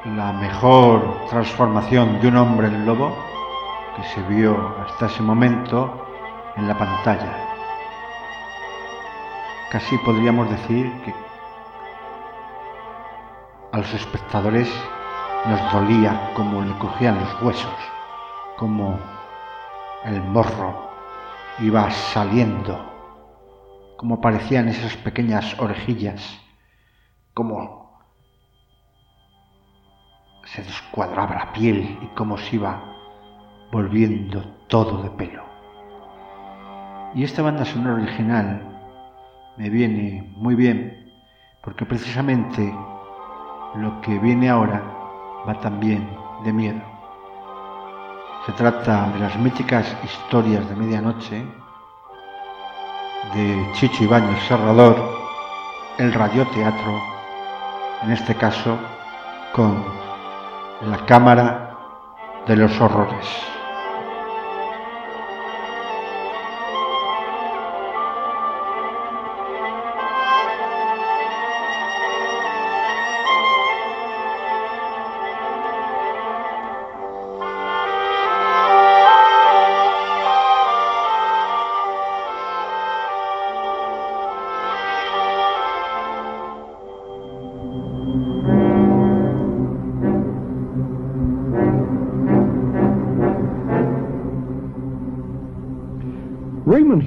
la mejor transformación de un hombre en lobo que se vio hasta ese momento en la pantalla. Casi podríamos decir que a los espectadores nos dolía como le cogían los huesos, como el morro iba saliendo, como parecían esas pequeñas orejillas, como se descuadraba la piel y cómo se iba volviendo todo de pelo. Y esta banda sonora original me viene muy bien porque precisamente lo que viene ahora va también de miedo. Se trata de las míticas historias de medianoche de Chicho Ibáñez Serrador, el radioteatro, en este caso con la Cámara de los Horrores.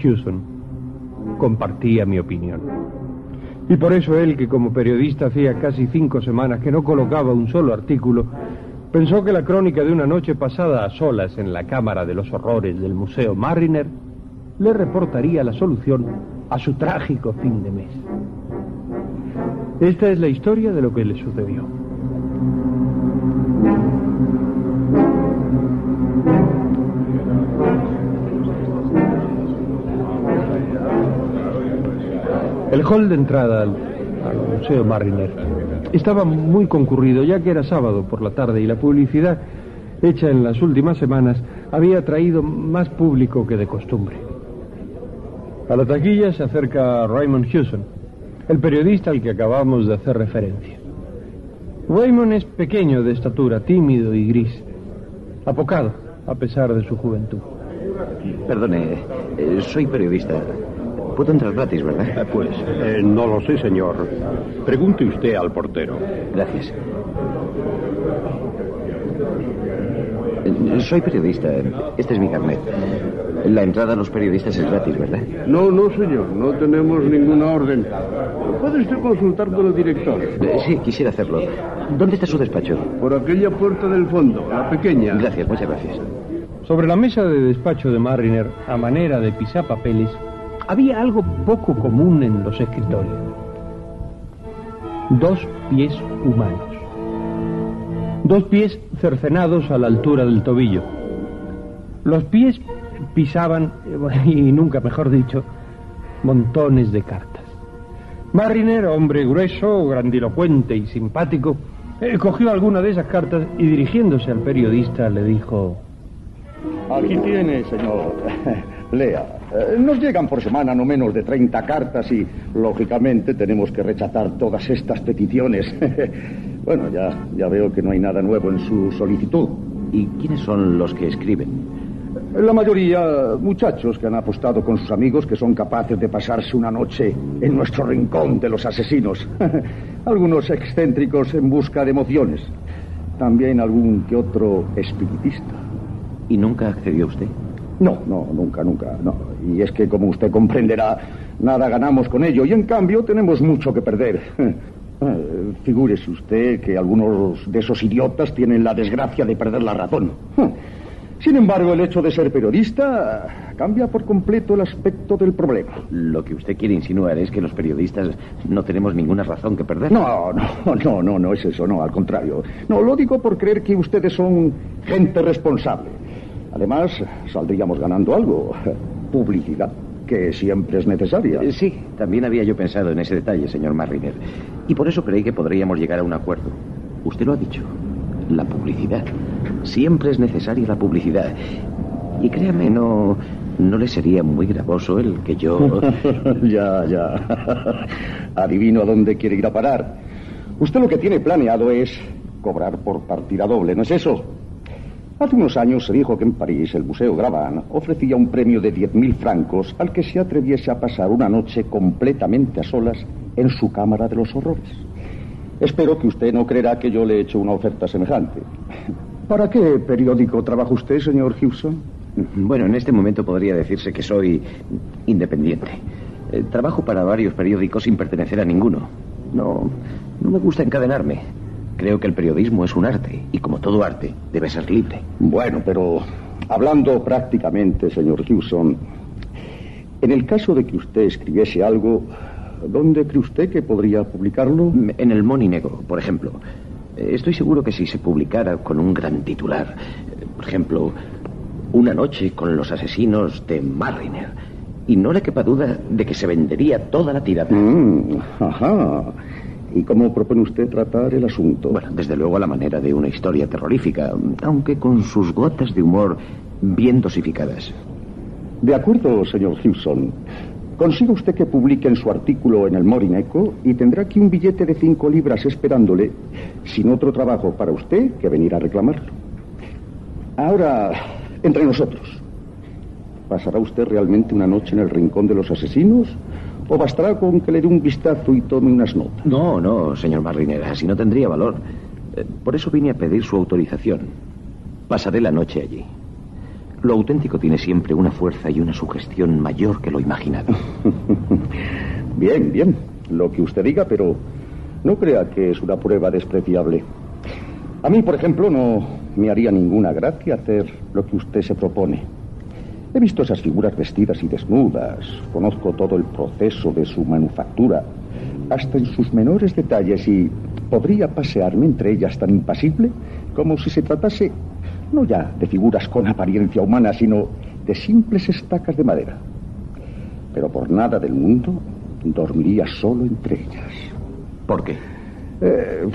Hewson compartía mi opinión. Y por eso él, que como periodista hacía casi cinco semanas que no colocaba un solo artículo, pensó que la crónica de una noche pasada a solas en la Cámara de los Horrores del Museo Mariner le reportaría la solución a su trágico fin de mes. Esta es la historia de lo que le sucedió. El hall de entrada al, Museo Mariner estaba muy concurrido ya que era sábado por la tarde y la publicidad hecha en las últimas semanas había traído más público que de costumbre. A la taquilla se acerca Raymond Hewson, el periodista al que acabamos de hacer referencia. Raymond es pequeño de estatura, tímido y gris, apocado a pesar de su juventud. Perdone, eh, soy periodista. Puedo entrar gratis, ¿verdad? Pues eh, no lo sé, señor. Pregunte usted al portero. Gracias. Eh, Soy periodista. Este es mi carnet. La entrada a los periodistas es gratis, ¿verdad? No, no, señor. No tenemos ninguna orden. Puede usted consultar con el director. Eh, sí, quisiera hacerlo. ¿Dónde está su despacho? Por aquella puerta del fondo, la pequeña. Gracias, muchas gracias. Sobre la mesa de despacho de Mariner, a manera de pisapapeles, había algo poco común en los escritorios. Dos pies humanos. Dos pies cercenados a la altura del tobillo. Los pies pisaban, y nunca mejor dicho, montones de cartas. Mariner, hombre grueso, grandilocuente y simpático, eh, cogió alguna de esas cartas y dirigiéndose al periodista le dijo... Aquí tiene, señor. Lea. Eh, Nos llegan por semana no menos de 30 cartas y, lógicamente, tenemos que rechazar todas estas peticiones. bueno, ya, ya veo que no hay nada nuevo en su solicitud. ¿Y quiénes son los que escriben? La mayoría, muchachos que han apostado con sus amigos que son capaces de pasarse una noche en nuestro rincón de los asesinos. Algunos excéntricos en busca de emociones. También algún que otro espiritista. ¿Y nunca accedió usted? No, no, nunca, nunca, no. Y es que, como usted comprenderá, nada ganamos con ello y, en cambio, tenemos mucho que perder. Eh, Figúrese usted que algunos de esos idiotas tienen la desgracia de perder la razón. Sin embargo, el hecho de ser periodista cambia por completo el aspecto del problema. Lo que usted quiere insinuar es que los periodistas no tenemos ninguna razón que perder. No, no, no, no, no es eso, no, al contrario. No, lo digo por creer que ustedes son gente responsable. Además, saldríamos ganando algo. Publicidad, que siempre es necesaria. Eh, Sí, también había yo pensado en ese detalle, señor Marriner. Y por eso creí que podríamos llegar a un acuerdo. Usted lo ha dicho. La publicidad. Siempre es necesaria la publicidad. Y créame, no, no le sería muy gravoso el que yo... ya, ya. Adivino a dónde quiere ir a parar. Usted lo que tiene planeado es cobrar por partida doble, ¿no es eso? Hace unos años se dijo que en París el Museo Gravin ofrecía un premio de 10.000 francos al que se atreviese a pasar una noche completamente a solas en su cámara de los horrores. Espero que usted no creerá que yo le he hecho una oferta semejante. ¿Para qué periódico trabaja usted, señor Hewson? Bueno, en este momento podría decirse que soy independiente. Eh, trabajo para varios periódicos sin pertenecer a ninguno. No, no me gusta encadenarme. Creo que el periodismo es un arte y como todo arte debe ser libre. Bueno, pero hablando prácticamente, señor Hewson, en el caso de que usted escribiese algo, ¿dónde cree usted que podría publicarlo? En el Moni Negro, por ejemplo. Eh, Estoy seguro que si se publicara con un gran titular, por ejemplo, Una noche con los asesinos de Marriner, y no le quepa duda de que se vendería toda la tirada. Mm, ajá. ¿Y cómo propone usted tratar el asunto? Bueno, desde luego a la manera de una historia terrorífica, aunque con sus gotas de humor bien dosificadas. De acuerdo, señor Hewson. Consiga usted que publiquen su artículo en el Morning Echo y tendrá aquí un billete de cinco libras esperándole, sin otro trabajo para usted que venir a reclamarlo. Ahora, entre nosotros, ¿pasará usted realmente una noche en el rincón de los asesinos? ¿O bastará con que le dé un vistazo y tome unas notas? No, no, señor Marriner, así no tendría valor. Eh, Por eso vine a pedir su autorización. Pasaré la noche allí. Lo auténtico tiene siempre una fuerza y una sugestión mayor que lo imaginado. Bien, bien, lo que usted diga, pero no crea que es una prueba despreciable. A mí, por ejemplo, no me haría ninguna gracia hacer lo que usted se propone. He visto esas figuras vestidas y desnudas, conozco todo el proceso de su manufactura, hasta en sus menores detalles, y podría pasearme entre ellas tan impasible como si se tratase no ya de figuras con apariencia humana, sino de simples estacas de madera. Pero por nada del mundo dormiría solo entre ellas. ¿Por qué? Eh,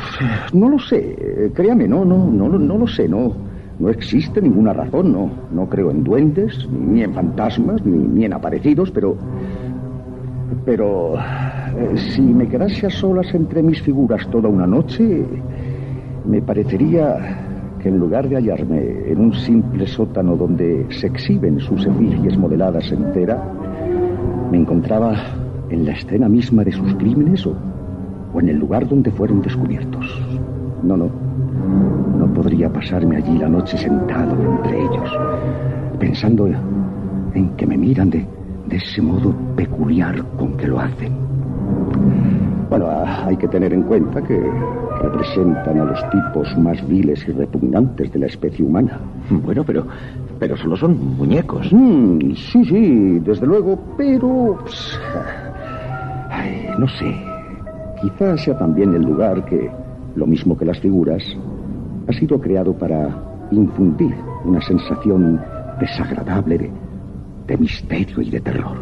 no lo sé, eh, créame, no, no, no, no lo sé, no. No existe ninguna razón, no. No creo en duendes, ni en fantasmas, ni, en aparecidos, pero. Pero. eh, si me quedase a solas entre mis figuras toda una noche, me parecería que en lugar de hallarme en un simple sótano donde se exhiben sus efigies modeladas en cera, me encontraba en la escena misma de sus crímenes o, o en el lugar donde fueron descubiertos. No, no. Podría pasarme allí la noche sentado entre ellos, pensando en que me miran de, de ese modo peculiar con que lo hacen. Bueno, ah, hay que tener en cuenta que representan a los tipos más viles y repugnantes de la especie humana. Bueno, pero, pero solo son muñecos. Mm, sí, sí, desde luego, pero... pues, ay, no sé. Quizás sea también el lugar que, lo mismo que las figuras, ha sido creado para infundir una sensación desagradable de, de misterio y de terror.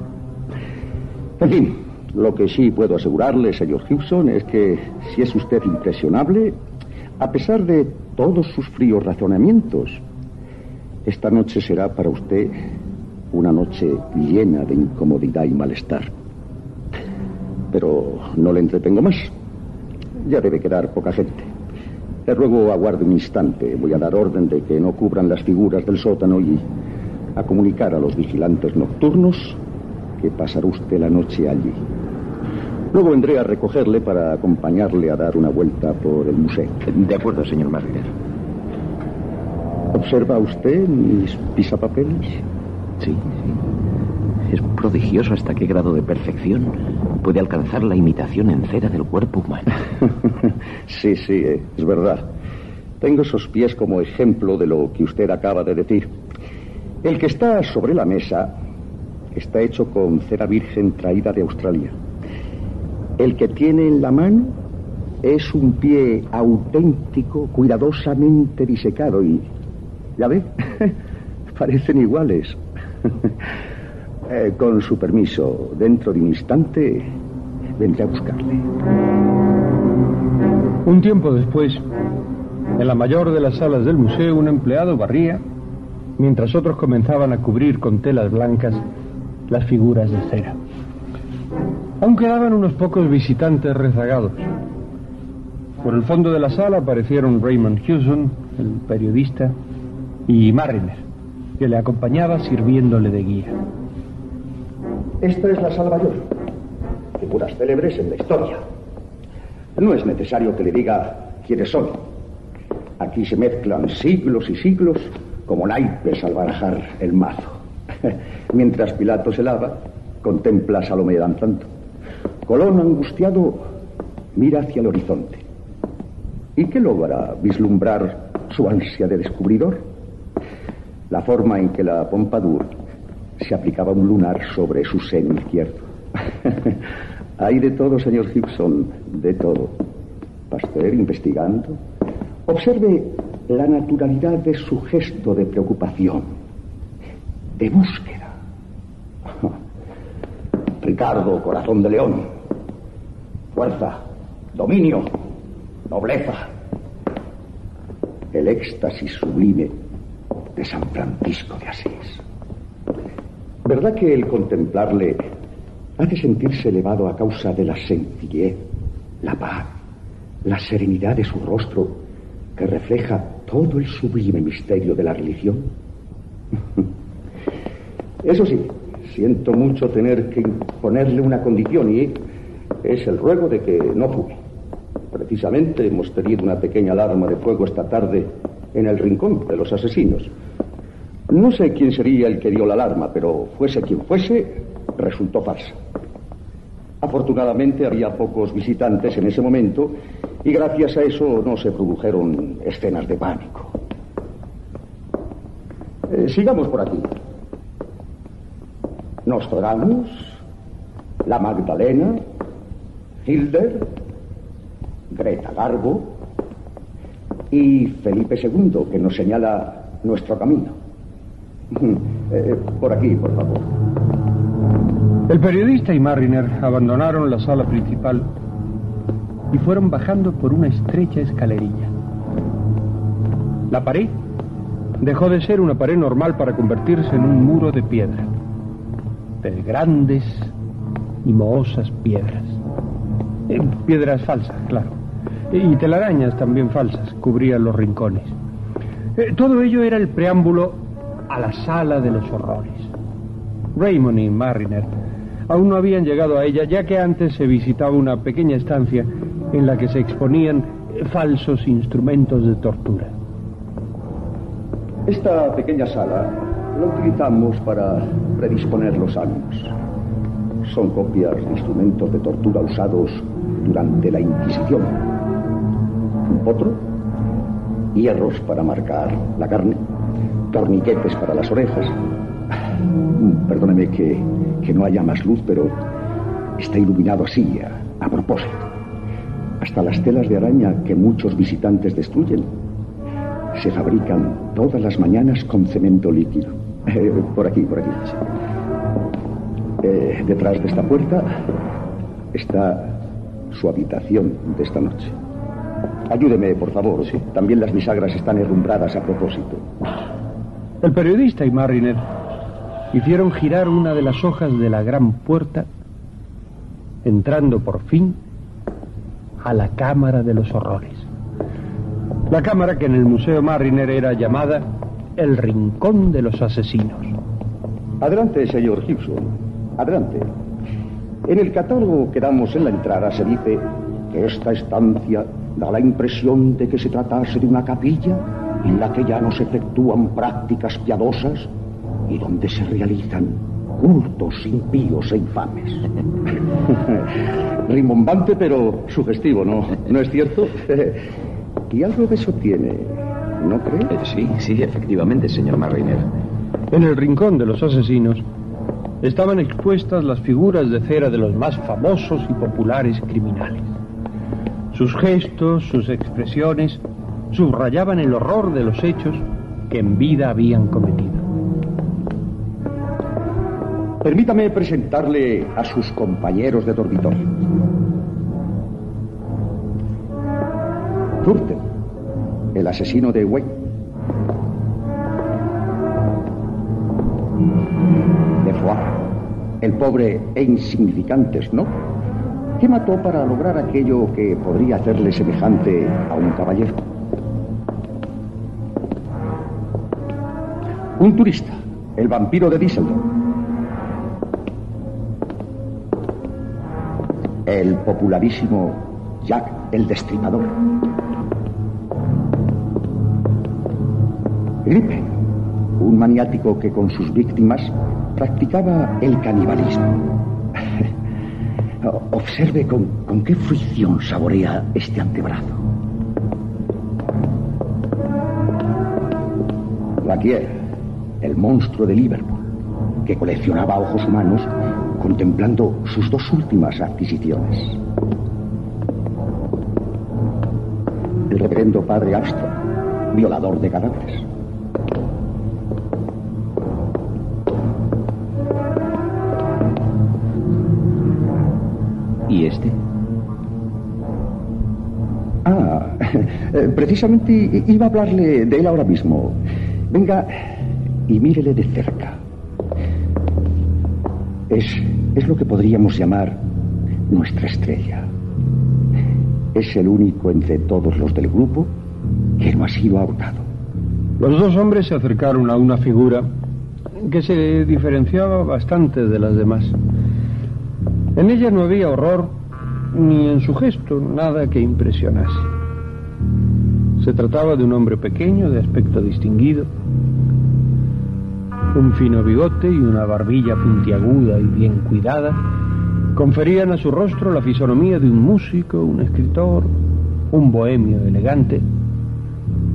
En fin, lo que sí puedo asegurarle, señor Gibson, es que si es usted impresionable, a pesar de todos sus fríos razonamientos, esta noche será para usted una noche llena de incomodidad y malestar. Pero no le entretengo más. Ya debe quedar poca gente. Le ruego aguarde un instante. Voy a dar orden de que no cubran las figuras del sótano y a comunicar a los vigilantes nocturnos que pasará usted la noche allí. Luego vendré a recogerle para acompañarle a dar una vuelta por el museo. De acuerdo, señor Mariner. ¿Observa usted mis pisapapeles? Sí, sí. Es prodigioso hasta qué grado de perfección puede alcanzar la imitación en cera del cuerpo humano. sí, sí, eh, es verdad. Tengo esos pies como ejemplo de lo que usted acaba de decir. El que está sobre la mesa está hecho con cera virgen traída de Australia. El que tiene en la mano es un pie auténtico, cuidadosamente disecado y... ¿Ya ve? Parecen iguales. Eh, con su permiso, dentro de un instante vendré a buscarle. Un tiempo después, en la mayor de las salas del museo, un empleado barría, mientras otros comenzaban a cubrir con telas blancas las figuras de cera. Aún quedaban unos pocos visitantes rezagados. Por el fondo de la sala aparecieron Raymond Hewson, el periodista, y Mariner, que le acompañaba sirviéndole de guía. Esta es la sala mayor. Figuras célebres en la historia. No es necesario que le diga quiénes son. Aquí se mezclan siglos y siglos como naipes al barajar el mazo. Mientras Pilato se lava, contempla a Salomé danzando. Colón, angustiado, mira hacia el horizonte. ¿Y qué logra vislumbrar su ansia de descubridor? La forma en que la Pompadour se aplicaba un lunar sobre su seno izquierdo. Hay de todo, señor Gibson, de todo. Pasteur investigando. Observe la naturalidad de su gesto de preocupación, de búsqueda. Ricardo, corazón de león. Fuerza, dominio, nobleza. El éxtasis sublime de San Francisco de Asís. ¿Verdad que el contemplarle hace sentirse elevado a causa de la sencillez, la paz, la serenidad de su rostro que refleja todo el sublime misterio de la religión? Eso sí, siento mucho tener que imponerle una condición y es el ruego de que no fume. Precisamente hemos tenido una pequeña alarma de fuego esta tarde en el rincón de los asesinos. No sé quién sería el que dio la alarma, pero fuese quien fuese, resultó falsa. Afortunadamente había pocos visitantes en ese momento y gracias a eso no se produjeron escenas de pánico. Eh, sigamos por aquí. Nostradamus, la Magdalena, Hilder, Greta Garbo y Felipe II, que nos señala nuestro camino. Eh, por aquí, por favor. El periodista y Mariner abandonaron la sala principal y fueron bajando por una estrecha escalerilla. La pared dejó de ser una pared normal para convertirse en un muro de piedra, de grandes y mohosas piedras. Eh, piedras falsas, claro. Y telarañas también falsas cubrían los rincones. Eh, todo ello era el preámbulo a la sala de los horrores. Raymond y Mariner aún no habían llegado a ella, ya que antes se visitaba una pequeña estancia en la que se exponían falsos instrumentos de tortura. Esta pequeña sala Lo utilizamos para predisponer los ánimos. Son copias de instrumentos de tortura usados durante la Inquisición. Un potro, hierros para marcar la carne, torniquetes para las orejas. Perdóneme que, que no haya más luz, pero está iluminado así, a, a propósito. Hasta las telas de araña que muchos visitantes destruyen se fabrican todas las mañanas con cemento líquido. Eh, por aquí, por aquí. Eh, detrás de esta puerta está su habitación de esta noche. Ayúdeme, por favor. También las bisagras están herrumbradas a propósito. El periodista y Mariner hicieron girar una de las hojas de la gran puerta, entrando por fin a la Cámara de los Horrores. La cámara que en el Museo Mariner era llamada el Rincón de los Asesinos. Adelante, señor Gibson. Adelante. En el catálogo que damos en la entrada se dice que esta estancia da la impresión de que se tratase de una capilla en la que ya no se efectúan prácticas piadosas y donde se realizan cultos impíos e infames. Rimbombante, pero sugestivo, ¿no? ¿No es cierto? y algo de eso tiene, ¿no cree? Sí, sí, efectivamente, señor Mariner. En el rincón de los asesinos estaban expuestas las figuras de cera de los más famosos y populares criminales. Sus gestos, sus expresiones, subrayaban el horror de los hechos que en vida habían cometido. Permítame presentarle a sus compañeros de dormitorio. Thurten, el asesino de Wayne. Defoe, el pobre e insignificante Snow, que mató para lograr aquello que podría hacerle semejante a un caballero. Un turista, el vampiro de Düsseldorf. El popularísimo Jack el Destripador. Gripe, un maniático que con sus víctimas practicaba el canibalismo. Observe con, con qué fruición saborea este antebrazo. Laquier, el monstruo de Liverpool, que coleccionaba ojos humanos contemplando sus dos últimas adquisiciones. El reverendo padre Armstrong, violador de cadáveres. ¿Y este? Ah, precisamente iba a hablarle de él ahora mismo. Venga y mírele de cerca. Es, es lo que podríamos llamar nuestra estrella. Es el único entre todos los del grupo que no ha sido ahorcado. Los dos hombres se acercaron a una figura que se diferenciaba bastante de las demás. En ella no había horror ni en su gesto nada que impresionase. Se trataba de un hombre pequeño, de aspecto distinguido, un fino bigote y una barbilla puntiaguda y bien cuidada conferían a su rostro la fisonomía de un músico, un escritor, un bohemio elegante.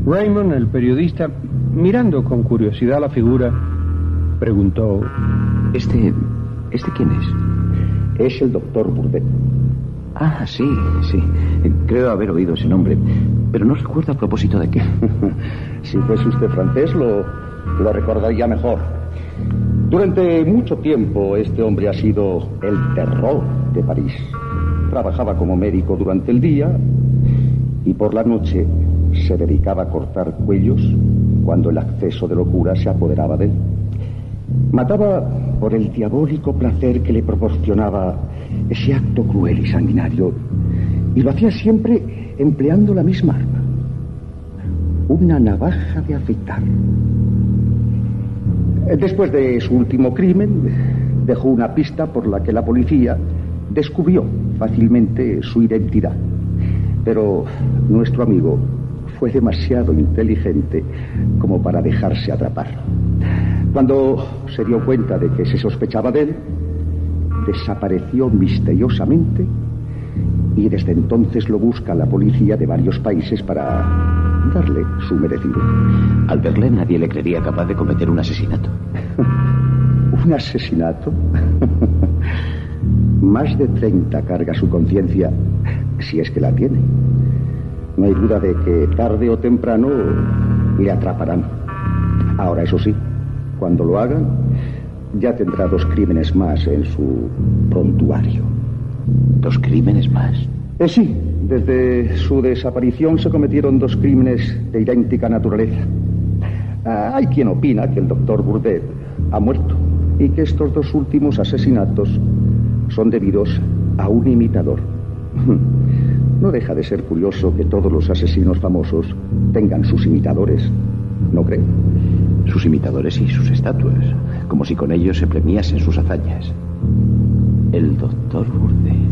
Raymond, el periodista, mirando con curiosidad la figura, preguntó: ¿Este. ¿Este quién es? Es el doctor Burdett. Ah, sí, sí. Creo haber oído ese nombre. Pero no recuerdo a propósito de qué. si fuese usted francés, lo, lo recordaría mejor. Durante mucho tiempo este hombre ha sido el terror de París. Trabajaba como médico durante el día y por la noche se dedicaba a cortar cuellos cuando el acceso de locura se apoderaba de él. Mataba por el diabólico placer que le proporcionaba ese acto cruel y sanguinario y lo hacía siempre empleando la misma arma, una navaja de afeitar. Después de su último crimen, dejó una pista por la que la policía descubrió fácilmente su identidad. Pero nuestro amigo fue demasiado inteligente como para dejarse atrapar. Cuando se dio cuenta de que se sospechaba de él, desapareció misteriosamente y desde entonces lo busca la policía de varios países para darle su merecido. Al verle nadie le creería capaz de cometer un asesinato. ¿Un asesinato? Más de 30 carga su conciencia, si es que la tiene. No hay duda de que tarde o temprano le atraparán. Ahora, eso sí, cuando lo hagan, ya tendrá dos crímenes más en su prontuario. ¿Dos crímenes más? Eh, sí, desde su desaparición se cometieron dos crímenes de idéntica naturaleza. Ah, hay quien opina que el doctor Burdett ha muerto y que estos dos últimos asesinatos son debidos a un imitador. No deja de ser curioso que todos los asesinos famosos tengan sus imitadores, ¿no cree? Sus imitadores y sus estatuas, como si con ellos se premiasen sus hazañas. El doctor Burdett.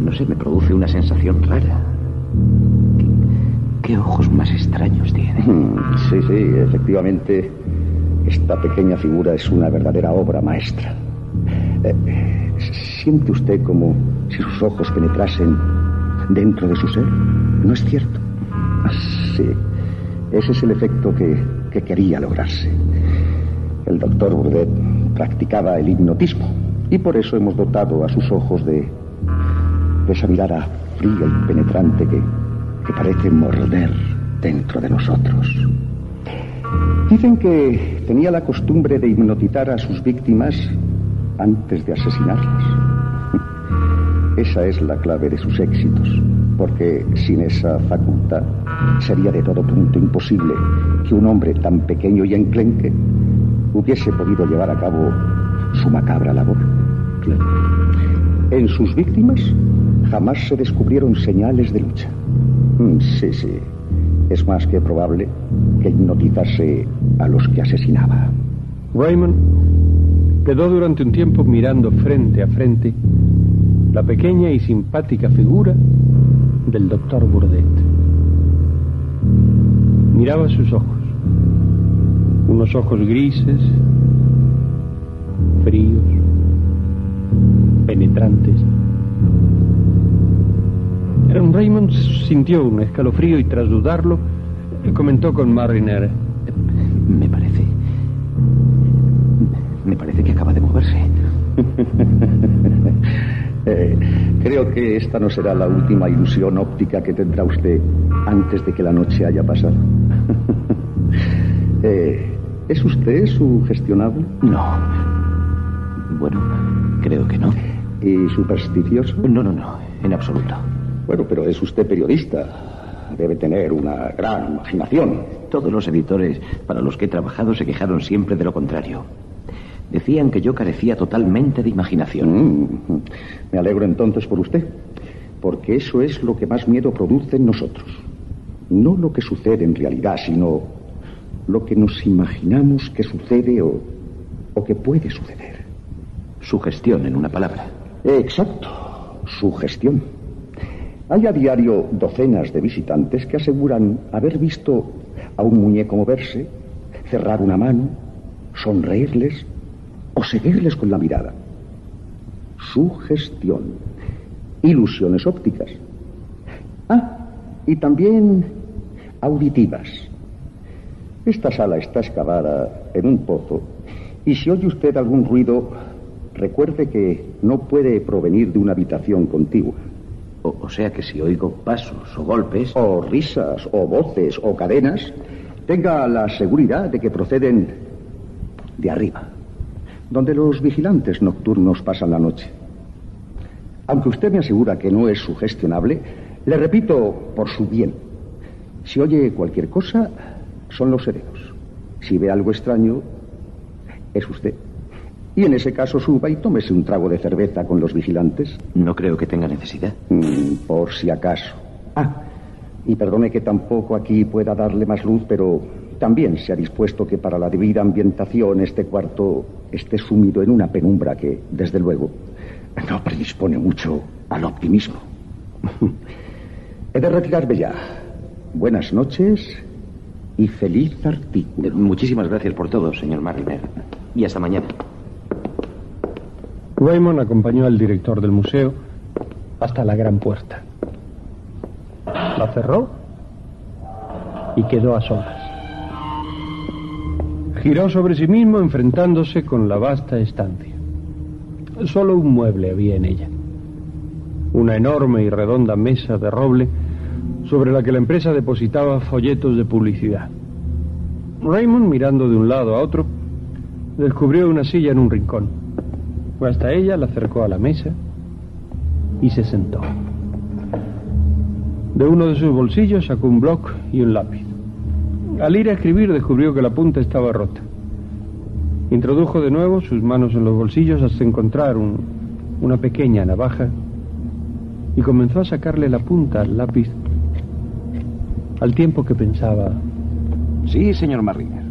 No sé, me produce una sensación rara. ¿Qué, ojos más extraños tiene? Sí, sí, efectivamente, esta pequeña figura es una verdadera obra maestra. Eh, ¿Siente usted como si sus ojos penetrasen dentro de su ser? ¿No es cierto? Ah, Sí, ese es el efecto que, que quería lograrse. El doctor Burdett practicaba el hipnotismo y por eso hemos dotado a sus ojos de, esa mirada fría y penetrante que, que parece morder dentro de nosotros. Dicen que tenía la costumbre de hipnotizar a sus víctimas antes de asesinarlas. Esa es la clave de sus éxitos, porque sin esa facultad sería de todo punto imposible que un hombre tan pequeño y enclenque hubiese podido llevar a cabo su macabra labor. En sus víctimas jamás se descubrieron señales de lucha. Mm, Sí, sí. Es más que probable que hipnotizase a los que asesinaba. Raymond quedó durante un tiempo mirando frente a frente la pequeña y simpática figura del doctor Burdett. Miraba sus ojos, unos ojos grises, fríos, penetrantes. Raymond sintió un escalofrío y tras dudarlo, comentó con Mariner. Me parece. Me parece que acaba de moverse. Eh, creo que esta no será la última ilusión óptica que tendrá usted antes de que la noche haya pasado. Eh, ¿Es usted sugestionable? No. Bueno, creo que no. ¿Y supersticioso? No, no, no, en absoluto. Bueno, pero es usted periodista. Debe tener una gran imaginación. Todos los editores para los que he trabajado se quejaron siempre de lo contrario. Decían que yo carecía totalmente de imaginación. Mm, me alegro entonces por usted, porque eso es lo que más miedo produce en nosotros. No lo que sucede en realidad, sino lo que nos imaginamos que sucede o, o que puede suceder. Sugestión, en una palabra. Exacto, sugestión. Hay a diario docenas de visitantes que aseguran haber visto a un muñeco moverse, cerrar una mano, sonreírles o seguirles con la mirada. Sugestión. Ilusiones ópticas. Ah, y también auditivas. Esta sala está excavada en un pozo y si oye usted algún ruido, recuerde que no puede provenir de una habitación contigua. O, o sea que si oigo pasos o golpes. O risas, o voces, o cadenas, tenga la seguridad de que proceden de arriba, donde los vigilantes nocturnos pasan la noche. Aunque usted me asegura que no es sugestionable, le repito por su bien. Si oye cualquier cosa, son los serenos. Si ve algo extraño, es usted. Y en ese caso suba y tómese un trago de cerveza con los vigilantes. No creo que tenga necesidad. Mm, por si acaso. Ah, y perdone que tampoco aquí pueda darle más luz, pero también se ha dispuesto que para la debida ambientación este cuarto esté sumido en una penumbra que, desde luego, no predispone mucho al optimismo. He de retirarme ya. Buenas noches y feliz artículo. muchísimas gracias por todo, señor Mariner. Y hasta mañana. Raymond acompañó al director del museo hasta la gran puerta. La cerró y quedó a solas. Giró sobre sí mismo enfrentándose con la vasta estancia. Solo un mueble había en ella. Una enorme y redonda mesa de roble sobre la que la empresa depositaba folletos de publicidad. Raymond, mirando de un lado a otro, descubrió una silla en un rincón. Fue hasta ella, la acercó a la mesa y se sentó. De uno de sus bolsillos sacó un bloc y un lápiz. Al ir a escribir descubrió que la punta estaba rota. Introdujo de nuevo sus manos en los bolsillos hasta encontrar un- una pequeña navaja y comenzó a sacarle la punta al lápiz al tiempo que pensaba. Sí, señor Mariner.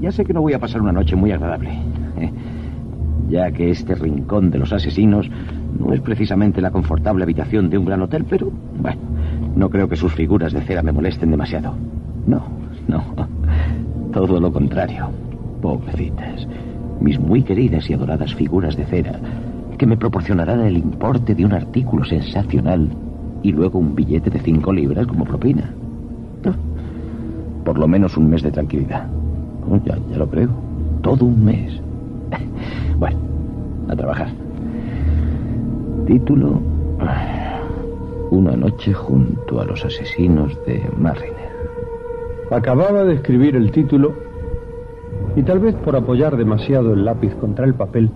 Ya sé que no voy a pasar una noche muy agradable. Ya que este rincón de los asesinos no es precisamente la confortable habitación de un gran hotel, pero bueno, no creo que sus figuras de cera me molesten demasiado. No, no. Todo lo contrario. Pobrecitas. Mis muy queridas y adoradas figuras de cera que me proporcionarán el importe de un artículo sensacional y luego un billete de cinco libras como propina. Ah, Por lo menos un mes de tranquilidad. Oh, ya, ya lo creo. Todo un mes. Bueno, a trabajar. Título. Una noche junto a los asesinos de Mariner. Acababa de escribir el título y tal vez por apoyar demasiado el lápiz contra el papel,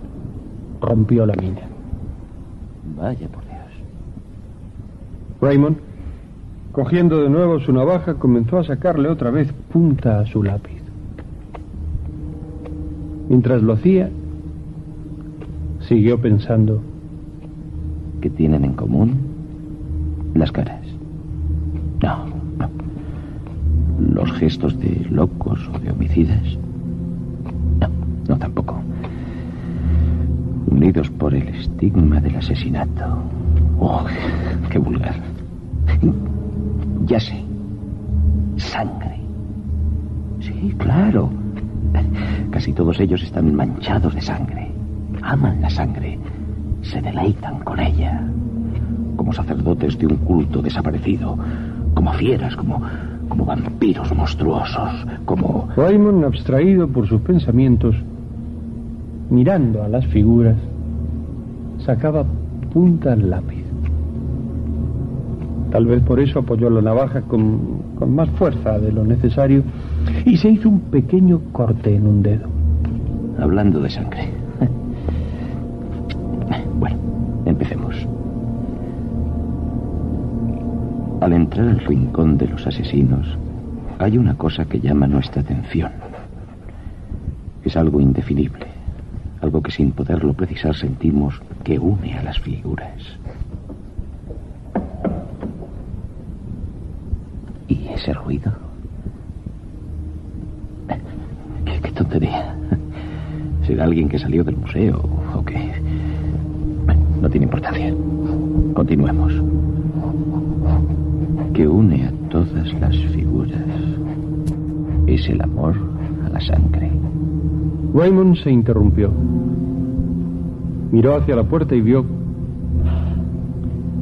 rompió la mina. Vaya por Dios. Raymond, cogiendo de nuevo su navaja, comenzó a sacarle otra vez punta a su lápiz. Mientras lo hacía, siguió pensando. ¿Qué tienen en común? Las caras. No, no. Los gestos de locos o de homicidas. No, no tampoco. Unidos por el estigma del asesinato. Oh, qué vulgar. Ya sé. Sangre. Sí, claro. Casi todos ellos están manchados de sangre. Aman la sangre. Se deleitan con ella. Como sacerdotes de un culto desaparecido. Como fieras, como, como vampiros monstruosos. Como... Raymond, abstraído por sus pensamientos, mirando a las figuras, sacaba punta al lápiz. Tal vez por eso apoyó la navaja con, con más fuerza de lo necesario y se hizo un pequeño corte en un dedo. Hablando de sangre. Al entrar al rincón de los asesinos, hay una cosa que llama nuestra atención. Es algo indefinible, algo que sin poderlo precisar sentimos que une a las figuras. ¿Y ese ruido? ¿Qué, tontería? ¿Será alguien que salió del museo o qué? No tiene importancia. Continuemos. Que une a todas las figuras es el amor a la sangre. Raymond se interrumpió. Miró hacia la puerta y vio.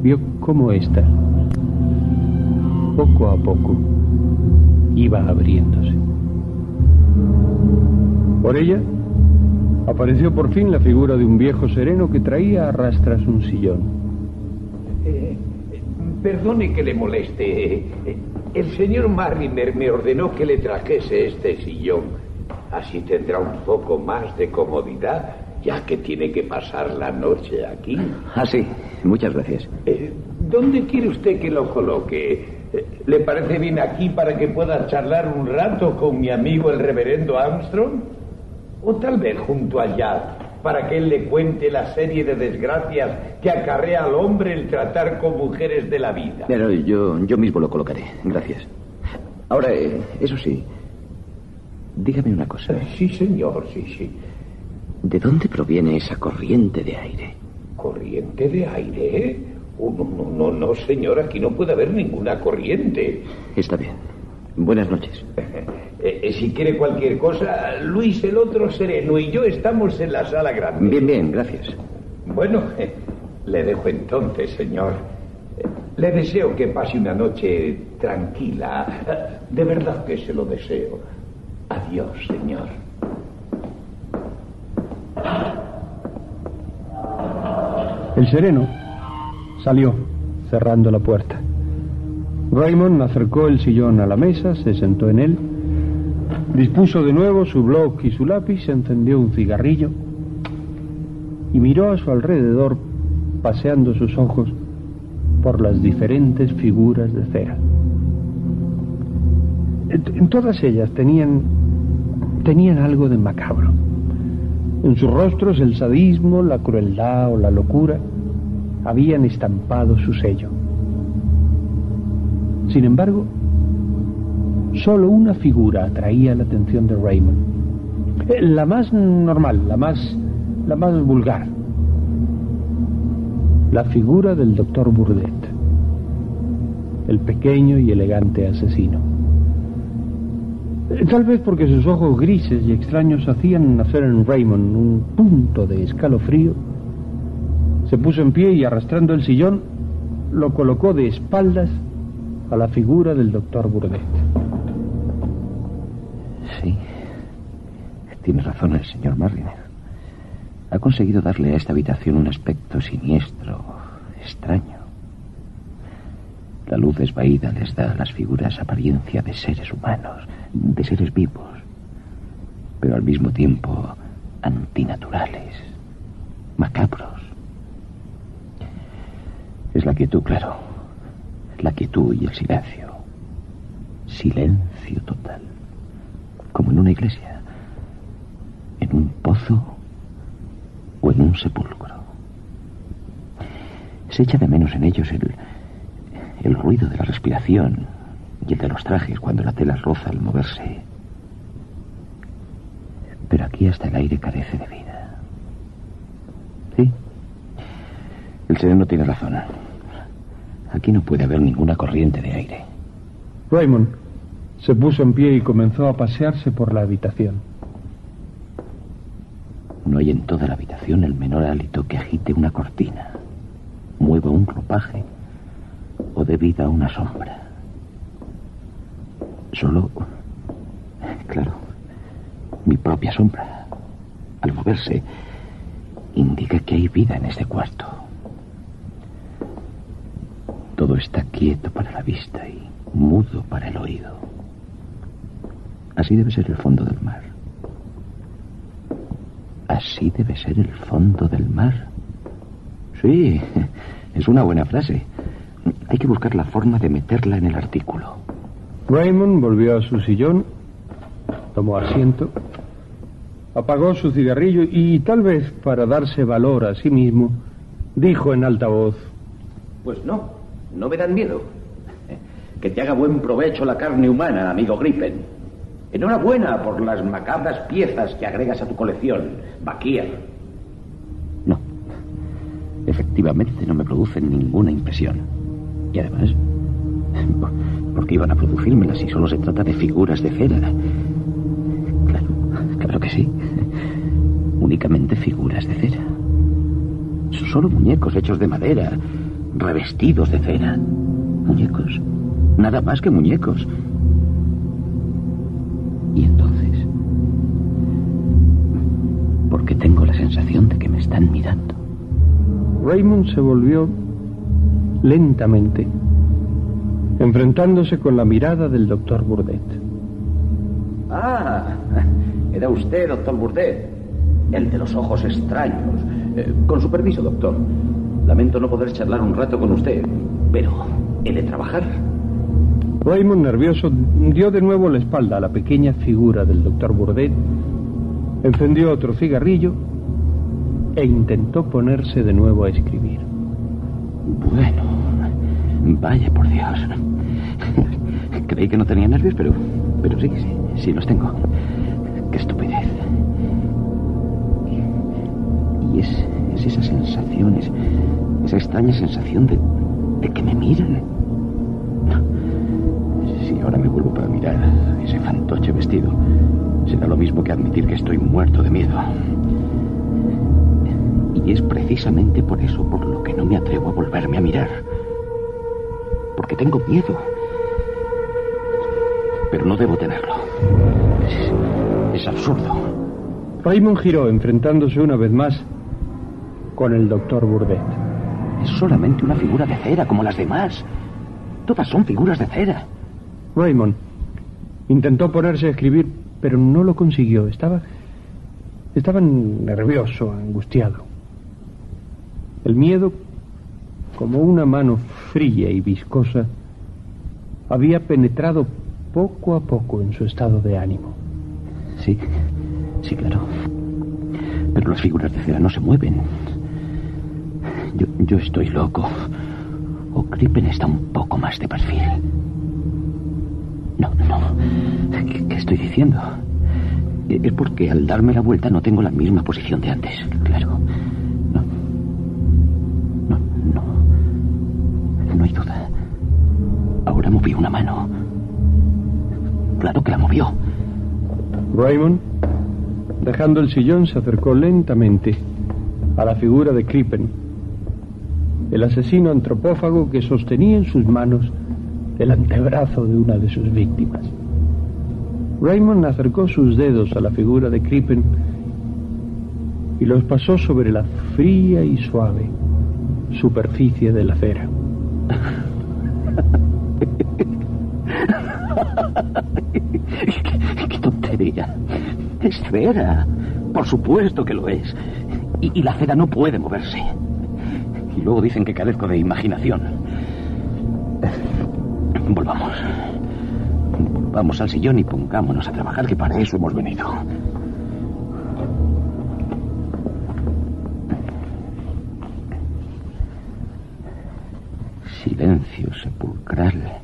vio cómo ésta, poco a poco, iba abriéndose. Por ella apareció por fin la figura de un viejo sereno que traía a rastras un sillón. Eh, perdone que le moleste. Eh, El señor Mariner me ordenó que le trajese este sillón. Así tendrá un poco más de comodidad, ya que tiene que pasar la noche aquí. Ah, sí. Muchas gracias. Eh, ¿Dónde quiere usted que lo coloque? Eh, ¿Le parece bien aquí para que pueda charlar un rato con mi amigo el reverendo Armstrong? ¿O tal vez junto allá, para que él le cuente la serie de desgracias que acarrea al hombre el tratar con mujeres de la vida? Pero yo, yo mismo lo colocaré. Gracias. Ahora, eh, eso sí. Dígame una cosa. Sí, señor, sí, sí. ¿De dónde proviene esa corriente de aire? ¿Corriente de aire? Oh, no, no, no, no, señor, aquí no puede haber ninguna corriente. Está bien. Buenas noches. Eh, eh, si quiere cualquier cosa, Luis el otro sereno y yo estamos en la sala grande. Bien, bien, gracias. Bueno, le dejo entonces, señor. Eh, Le deseo que pase una noche tranquila. De verdad que se lo deseo. Adiós, señor. El sereno salió, cerrando la puerta. Raymond acercó el sillón a la mesa, se sentó en él, dispuso de nuevo su blog y su lápiz, encendió un cigarrillo y miró a su alrededor, paseando sus ojos por las diferentes figuras de cera. En todas ellas tenían, tenían algo de macabro. En sus rostros el sadismo, la crueldad o la locura habían estampado su sello. Sin embargo, solo una figura atraía la atención de Raymond. Eh, La más normal, la más, la más vulgar. La figura del doctor Burdett, el pequeño y elegante asesino. Eh, Tal vez porque sus ojos grises y extraños hacían nacer en Raymond un punto de escalofrío, se puso en pie y arrastrando el sillón, lo colocó de espaldas a la figura del doctor Burdett. Sí. Tiene razón el señor Marriner. Ha conseguido darle a esta habitación un aspecto siniestro, extraño. La luz desvaída les da a las figuras apariencia de seres humanos, de seres vivos, pero al mismo tiempo antinaturales, macabros. Es la quietud, claro. La quietud y el silencio. Silencio total. Como en una iglesia. En un pozo o en un sepulcro. Se echa de menos en ellos el, el ruido de la respiración y el de los trajes cuando la tela roza al moverse. Pero aquí hasta el aire carece de vida. Sí. El sereno tiene razón. Aquí no puede haber ninguna corriente de aire. Raymond se puso en pie y comenzó a pasearse por la habitación. No hay en toda la habitación el menor hálito que agite una cortina, mueva un ropaje o dé vida a una sombra. Solo, claro, mi propia sombra, al moverse, indica que hay vida en este cuarto. Todo está quieto para la vista y mudo para el oído. Así debe ser el fondo del mar. Así debe ser el fondo del mar. Sí, es una buena frase. Hay que buscar la forma de meterla en el artículo. Raymond volvió a su sillón, tomó asiento, apagó su cigarrillo y tal vez para darse valor a sí mismo, dijo en alta voz, Pues no, no me dan miedo. Que te haga buen provecho la carne humana, amigo Gripen. Enhorabuena por las macabras piezas que agregas a tu colección, Bakir. No. Efectivamente no me producen ninguna impresión. Y además, ¿por qué iban a producírmela si solo se trata de figuras de cera? Claro, claro que sí. Únicamente figuras de cera. Son solo muñecos hechos de madera, revestidos de cera. Muñecos. Nada más que muñecos. Y entonces, porque tengo la sensación de que me están mirando. Raymond se volvió lentamente, enfrentándose con la mirada del doctor Burdett. Ah, era usted, doctor Burdett. El de los ojos extraños. Eh, con su permiso, doctor. Lamento no poder charlar un rato con usted, pero he de trabajar. Raymond, nervioso, dio de nuevo la espalda a la pequeña figura del doctor Burdett, encendió otro cigarrillo e intentó ponerse de nuevo a escribir. Bueno, vaya por Dios. Creí que no tenía nervios, pero, pero sí, sí, sí los tengo. Qué estupidez. Y es, es esa sensación, es, esa extraña sensación de, de que me miran. Si ahora me vuelvo para mirar, mismo que admitir que estoy muerto de miedo. Y es precisamente por eso por lo que no me atrevo a volverme a mirar. Porque tengo miedo. Pero no debo tenerlo. Es, es absurdo. Raymond giró enfrentándose una vez más con el doctor Burdett. Es solamente una figura de cera como las demás. Todas son figuras de cera. Raymond intentó ponerse a escribir, pero no lo consiguió. Estaba estaba nervioso, angustiado. El miedo, como una mano fría y viscosa, había penetrado poco a poco en su estado de ánimo. Sí, sí, claro. Pero las figuras de cera no se mueven. Yo, estoy loco. O Crippen está un poco más de perfil. No, no. ¿Qué, qué estoy diciendo? Es porque al darme la vuelta no tengo la misma posición de antes. Claro. No. No, no. No hay duda. Ahora movió una mano. Claro que la movió. Raymond, dejando el sillón, se acercó lentamente a la figura de Crippen, el asesino antropófago que sostenía en sus manos el antebrazo de una de sus víctimas. Raymond acercó sus dedos a la figura de Crippen y los pasó sobre la fría y suave superficie de la cera. ¿Qué, tontería? Es cera. Por supuesto que lo es. Y la cera no puede moverse. Y luego dicen que carezco de imaginación. Volvamos. Volvamos al sillón y pongámonos a trabajar, que para eso hemos venido. Silencio sepulcral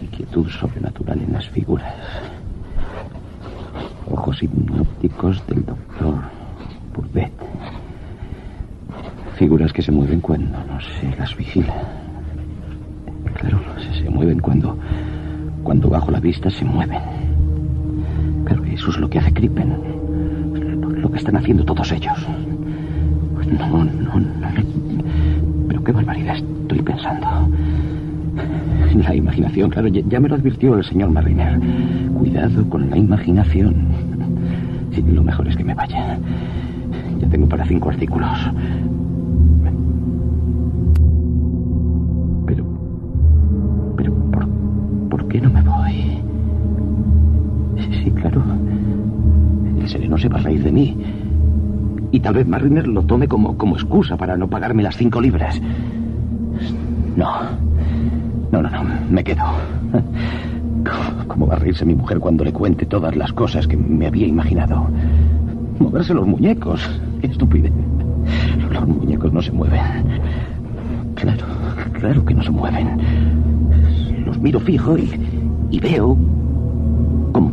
y quietud sobrenatural en las figuras. Ojos hipnóticos del doctor Burdett. Figuras que se mueven cuando no se las vigila. Claro, se, mueven cuando. cuando bajo la vista se mueven. Pero eso es lo que hace Crippen. Lo, que están haciendo todos ellos. No, no, no. Pero qué barbaridad estoy pensando. La imaginación, claro, ya, me lo advirtió el señor Mariner. Cuidado con la imaginación. Lo mejor es que me vaya. Ya tengo para cinco artículos. Se va a reír de mí. Y tal vez Mariner lo tome como, como excusa para no pagarme las cinco libras. No. No, no, no. Me quedo. ¿Cómo va a reírse mi mujer cuando le cuente todas las cosas que me había imaginado? Moverse los muñecos. Qué. Los muñecos no se mueven. Claro, claro que no se mueven. Los miro fijo y, y veo.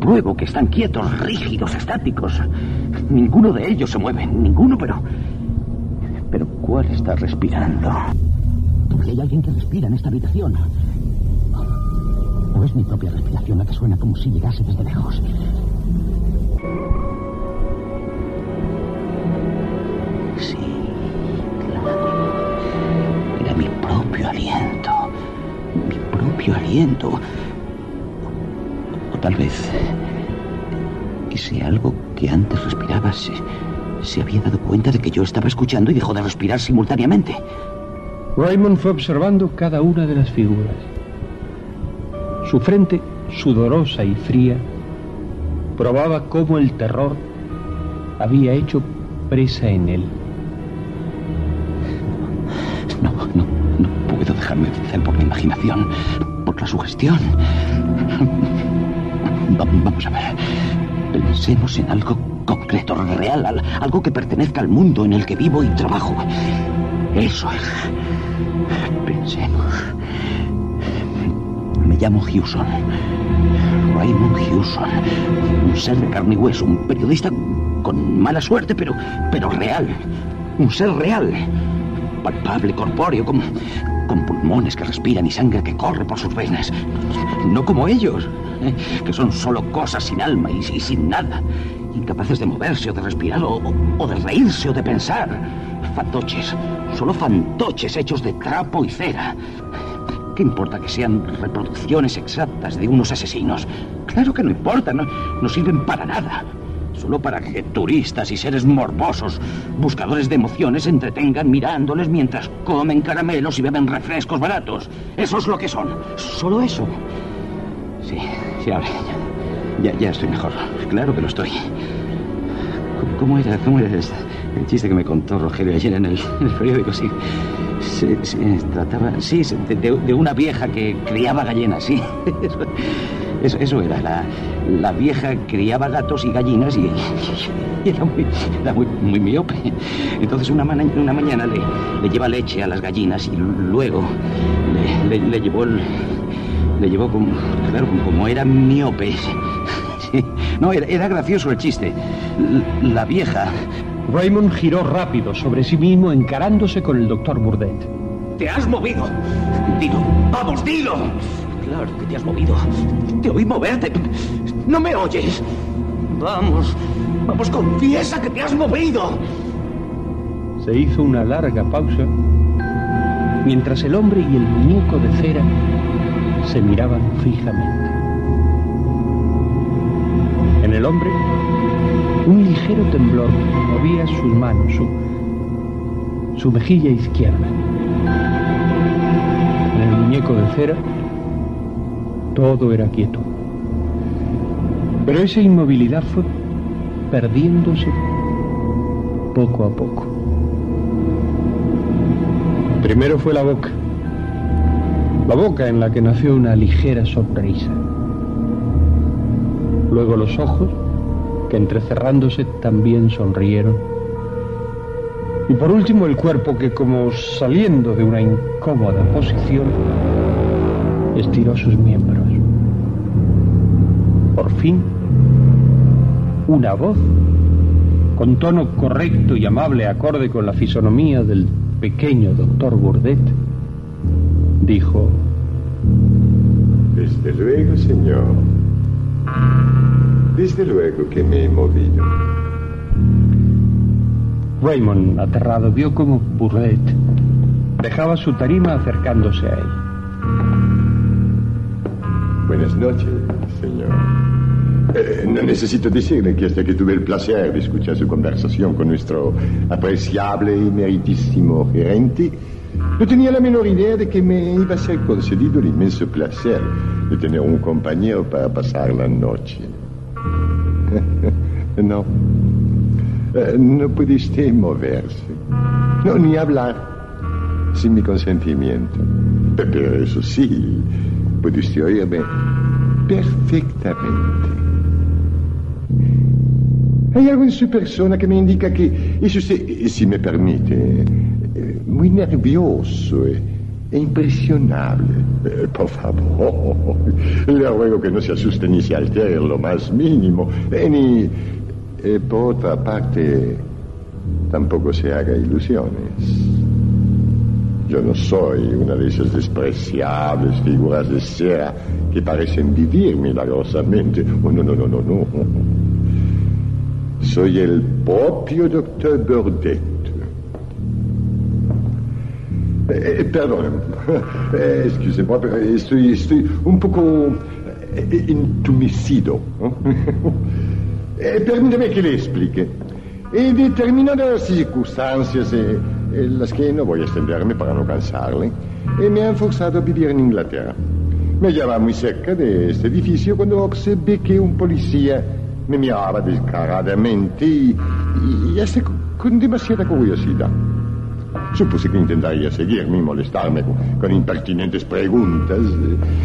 Compruebo que están quietos, rígidos, estáticos. Ninguno de ellos se mueve. Ninguno, pero. Pero ¿cuál está respirando? Porque hay alguien que respira en esta habitación. ¿O es mi propia respiración la que suena como si llegase desde lejos? Sí, claro. Era mi propio aliento. Mi propio aliento. Tal vez ese algo que antes respiraba se, se había dado cuenta de que yo estaba escuchando y dejó de respirar simultáneamente. Raymond fue observando cada una de las figuras. Su frente, sudorosa y fría, probaba cómo el terror había hecho presa en él. No, no, no puedo dejarme vencer por la imaginación, por la sugestión. Va- vamos a ver. Pensemos en algo concreto, real, al- algo que pertenezca al mundo en el que vivo y trabajo. Eso es. Pensemos. Me llamo Hewson. Raymond Hewson. Un ser de carne y hueso, un periodista con mala suerte, pero, pero real. Un ser real. Palpable, corpóreo, como, con pulmones que respiran y sangre que corre por sus venas. No como ellos. que son solo cosas sin alma y, sin nada. Incapaces de moverse o de respirar o de reírse o de pensar. Fantoches, solo fantoches hechos de trapo y cera. ¿Qué importa que sean reproducciones exactas de unos asesinos? Claro que no importa, no, no sirven para nada. Solo para que turistas y seres morbosos, buscadores de emociones, se entretengan mirándoles mientras comen caramelos y beben refrescos baratos. Eso es lo que son. Solo eso. Sí, sí, ahora ya, ya, estoy mejor. Claro que lo estoy. ¿Cómo, era, cómo era el chiste que me contó Rogelio ayer en el, periódico? Sí, se, trataba, sí, de, una vieja que criaba gallinas, sí. Eso, eso, era, la, la vieja criaba gatos y gallinas y, era, muy, era muy, muy miope. Entonces una, una mañana le, le lleva leche a las gallinas y luego le llevó el, le llevó como, claro, como- como era miope. Sí. No, era, era gracioso el chiste. L- La vieja... Raymond giró rápido sobre sí mismo encarándose con el doctor Burdett. ¡Te has movido! Dilo, vamos, dilo. Claro que te has movido. Te oí moverte. No me oyes. Vamos, vamos, confiesa que te has movido. Se hizo una larga pausa mientras el hombre y el muñeco de cera se miraban fijamente. En el hombre, un ligero temblor movía sus manos, su, su mejilla izquierda. En el muñeco de cera, todo era quieto. Pero esa inmovilidad fue perdiéndose poco a poco. Primero fue la boca. La boca en la que nació una ligera sonrisa. Luego los ojos, que entrecerrándose también sonrieron. Y por último el cuerpo que como saliendo de una incómoda posición, estiró sus miembros. Por fin, una voz, con tono correcto y amable acorde con la fisonomía del pequeño doctor Burdett, dijo, Desde luego, señor. Desde luego que me he movido. Raymond, aterrado, vio como Burdett dejaba su tarima acercándose a él. Buenas noches, señor. Eh, no necesito decirle que hasta que tuve el placer de escuchar su conversación con nuestro apreciable y meritísimo gerente, no tenía la menor idea de que me iba a ser concedido el inmenso placer de tener un compañero para pasar la noche. no. Eh, no puede usted moverse. No, ni hablar. Sin mi consentimiento. Pe- Pero eso sí, puede usted oírme perfectamente. Hay algo en su persona que me indica que es usted, eh, si me permite, muy nervioso e, e impresionable. Eh, por favor, le ruego que no se asuste ni se altere lo más mínimo. Eh, ni, eh, por otra parte, tampoco se haga ilusiones. Yo no soy una de esas despreciables figuras de cera que parecen vivir milagrosamente. Oh, no, no, no, no, no. Soy el propio doctor Burdett. Eh, eh, perdón, eh, excusez-moi, pero estoy, estoy un poco eh, entumecido. ¿no? Eh, permítame que le explique. En determinadas circunstancias, eh, las que no voy a extenderme para no cansarle, eh, me han forzado a vivir en Inglaterra. Me hallaba muy cerca de este edificio cuando observé que un policía me miraba descaradamente y, y- y con, demasiada curiosidad. Supuse que intentaría seguirme y molestarme con, impertinentes preguntas.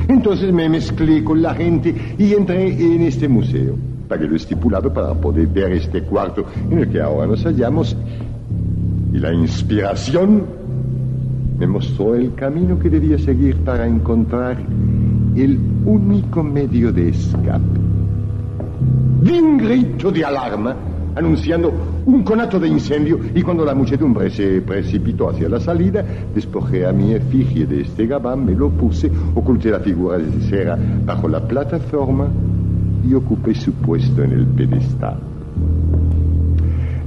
Entonces me mezclé con la gente y entré en este museo. Pagué lo estipulado para poder ver este cuarto en el que ahora nos hallamos. Y la inspiración me mostró el camino que debía seguir para encontrar el único medio de escape. Di grito de alarma anunciando un conato de incendio y cuando la muchedumbre se precipitó hacia la salida, despojé a mi efigie de este gabán, me lo puse, oculté la figura de cera bajo la plataforma y ocupé su puesto en el pedestal.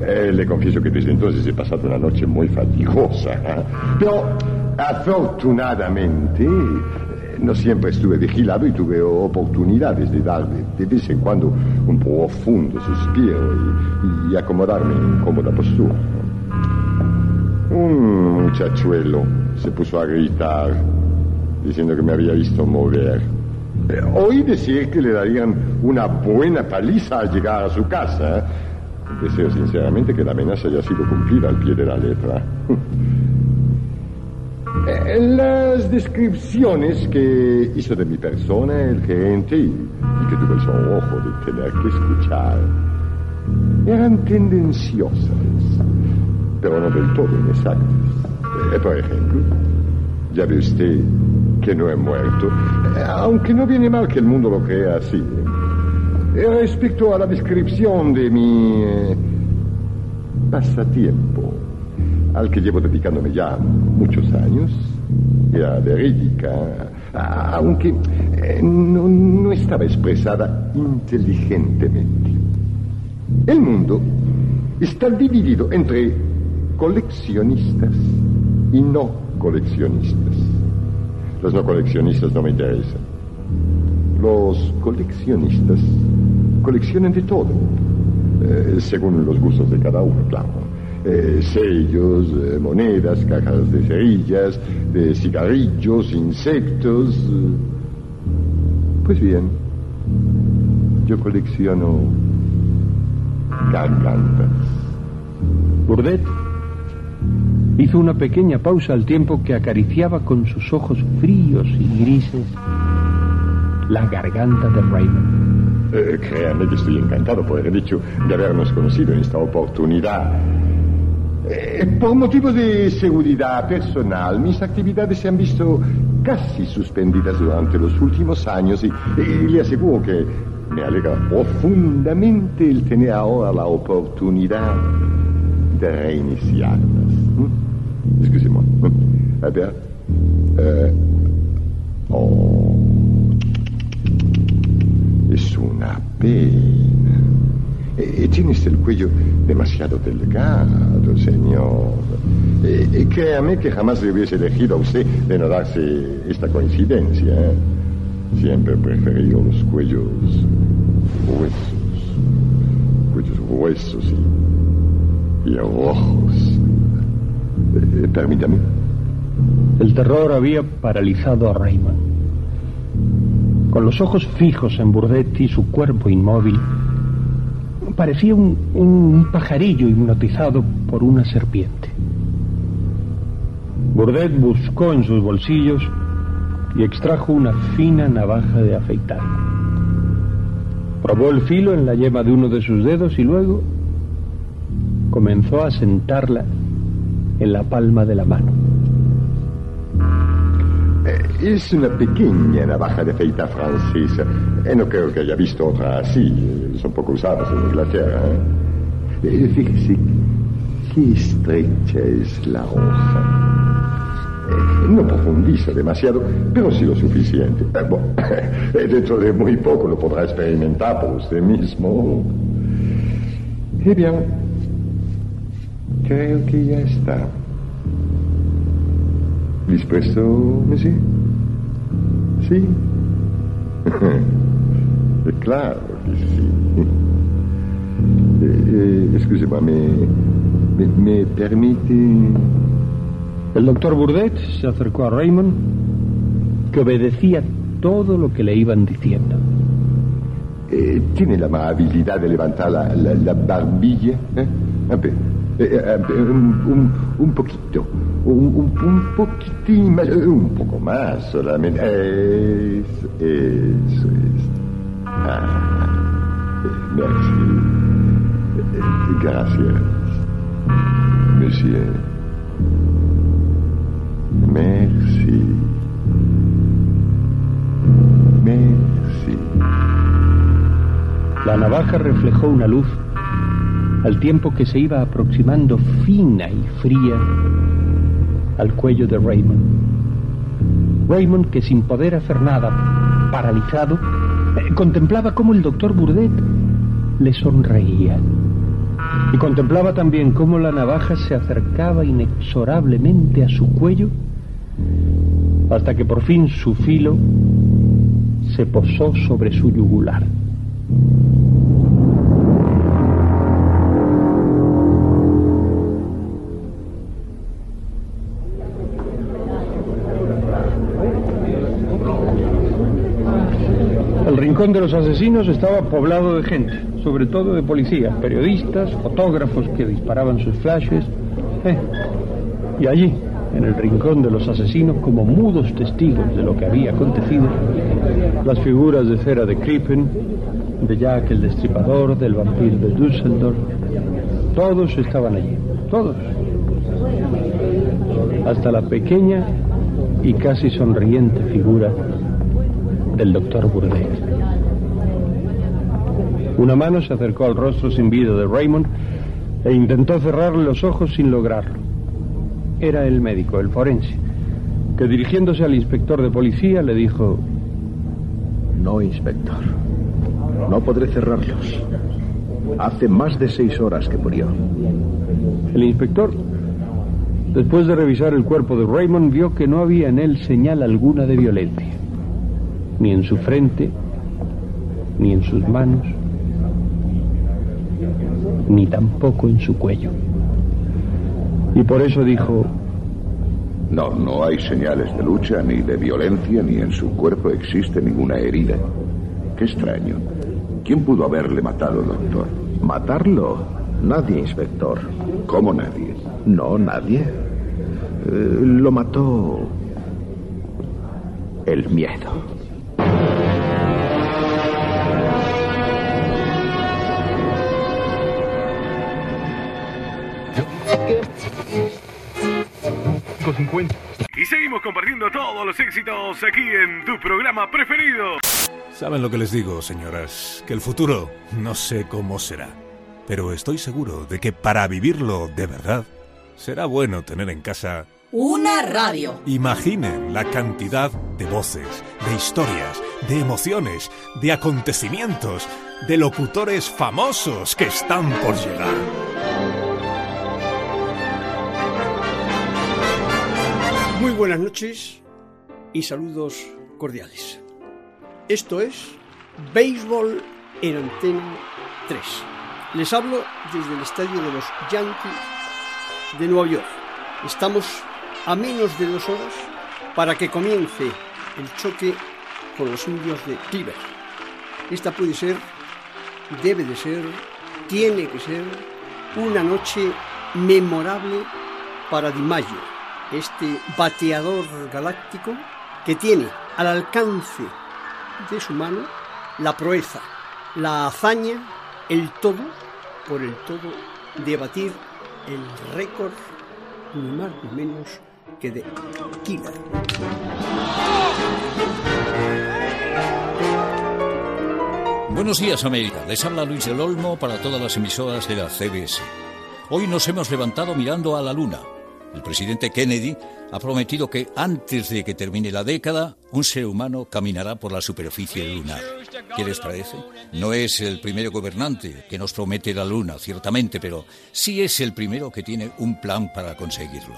Eh, le confieso que desde entonces he pasado una noche muy fatigosa, ¿eh? pero afortunadamente no siempre estuve vigilado y tuve oportunidades de dar de, vez en cuando un profundo suspiro y, y acomodarme en cómoda postura. Un muchachuelo se puso a gritar diciendo que me había visto mover. Oí decir que le darían una buena paliza al llegar a su casa. Deseo sinceramente que la amenaza haya sido cumplida al pie de la letra. Eh, Las descripciones que hizo de mi persona el gerente y, y que tuve el sonrojo de tener que escuchar eran tendenciosas, pero no del todo inexactas. Eh, por ejemplo, ya ve usted que no he muerto, eh, aunque no viene mal que el mundo lo crea así. Respecto a la descripción de mi pasatiempo, al que llevo dedicándome ya muchos años, era verídica, aunque eh, no, no estaba expresada inteligentemente. El mundo está dividido entre coleccionistas y no coleccionistas. Los no coleccionistas no me interesan. Los coleccionistas coleccionan de todo, eh, según los gustos de cada uno, claro. Eh, sellos, eh, monedas, cajas de cerillas, de cigarrillos, insectos. eh. Pues bien, yo colecciono gargantas. Burdett hizo una pequeña pausa al tiempo que acariciaba con sus ojos fríos y grises la garganta de Raymond. Eh, créanme que estoy encantado, por el hecho de habernos conocido en esta oportunidad. Eh, por motivos de seguridad personal, mis actividades se han visto casi suspendidas durante los últimos años y, y le aseguro que me alegra profundamente el tener ahora la oportunidad de reiniciarlas. ¿Mm? Excusez-moi. ¿Mm? A ver. Eh, oh. Es una pena. Eh, tienes el cuello demasiado delgado, señor. Créame que jamás le hubiese elegido a usted de no darse esta coincidencia. ¿eh? Siempre he preferido los cuellos gruesos. Cuellos gruesos y, y rojos. Permítame. El terror había paralizado a Raymond. Con los ojos fijos en Burdett y su cuerpo inmóvil, parecía un, un pajarillo hipnotizado por una serpiente. Burdett buscó en sus bolsillos y extrajo una fina navaja de afeitar. Probó el filo en la yema de uno de sus dedos y luego comenzó a sentarla en la palma de la mano. Es una pequeña navaja de afeitar francesa. Eh, no creo que haya visto otra así. Son poco usadas en Inglaterra. ¿eh? Fíjese qué estrecha es la hoja. Eh, no profundiza demasiado, pero sí lo suficiente. Eh, bueno, dentro de muy poco lo podrá experimentar por usted mismo. Eh bien, creo que ya está. ¿Dispuesto, monsieur? Sí. claro que sí. Eh, eh, me, me, me permite... El doctor Burdett se acercó a Raymond, que obedecía todo lo que le iban diciendo. Eh, ¿Tiene la amabilidad de levantar la, la- la barbilla? ¿eh? Eh, un, un- un poquito, un, un- poquitín más, eh, un poco más solamente. Eso, eso es. Ah, merci. Eh, gracias, monsieur. Merci. Merci. La navaja reflejó una luz al tiempo que se iba aproximando fina y fría al cuello de Raymond. Raymond, que sin poder hacer nada, paralizado, eh, contemplaba cómo el doctor Burdett le sonreía. Y contemplaba también cómo la navaja se acercaba inexorablemente a su cuello hasta que por fin su filo se posó sobre su yugular. Rincón de los asesinos estaba poblado de gente, sobre todo de policías, periodistas, fotógrafos que disparaban sus flashes. Eh, Y allí, en el rincón de los asesinos, como mudos testigos de lo que había acontecido, las figuras de cera de Krippen, de Jack el Destripador, del vampiro de Düsseldorf, todos estaban allí, todos. Hasta la pequeña y casi sonriente figura del doctor Burdett. Una mano se acercó al rostro sin vida de Raymond e intentó cerrarle los ojos sin lograrlo. Era el médico, el forense, que dirigiéndose al inspector de policía le dijo, No, inspector. No podré cerrarlos. Hace más de seis horas que murió. El inspector, después de revisar el cuerpo de Raymond, vio que no había en él señal alguna de violencia, ni en su frente, ni en sus manos, ni tampoco en su cuello. Y por eso dijo, No, no hay señales de lucha ni de violencia, ni en su cuerpo existe ninguna herida. Qué extraño. ¿Quién pudo haberle matado, doctor? ¿Matarlo? Nadie, inspector. ¿Cómo nadie? No, nadie. Eh, lo mató el miedo. Y seguimos compartiendo todos los éxitos aquí en tu programa preferido. ¿Saben lo que les digo, señoras? Que el futuro no sé cómo será. Pero estoy seguro de que para vivirlo de verdad, será bueno tener en casa... Una radio. Imaginen la cantidad de voces, de historias, de emociones, de acontecimientos, de locutores famosos que están por llegar. Muy buenas noches y saludos cordiales. Esto es Béisbol en Antena 3. Les hablo desde el estadio de los Yankees de Nueva York. Estamos a menos de dos horas para que comience el choque con los indios de Cleveland. Esta puede ser, debe de ser, tiene que ser una noche memorable para Di Maggio, este bateador galáctico que tiene al alcance de su mano la proeza, la hazaña, el todo, por el todo, de batir el récord ni más ni menos que de Killer. Buenos días, América. Les habla Luis del Olmo para todas las emisoras de la CBS. Hoy nos hemos levantado mirando a la Luna. El presidente Kennedy ha prometido que antes de que termine la década, un ser humano caminará por la superficie lunar. ¿Qué les parece? No es el primer gobernante que nos promete la Luna, ciertamente, pero sí es el primero que tiene un plan para conseguirlo.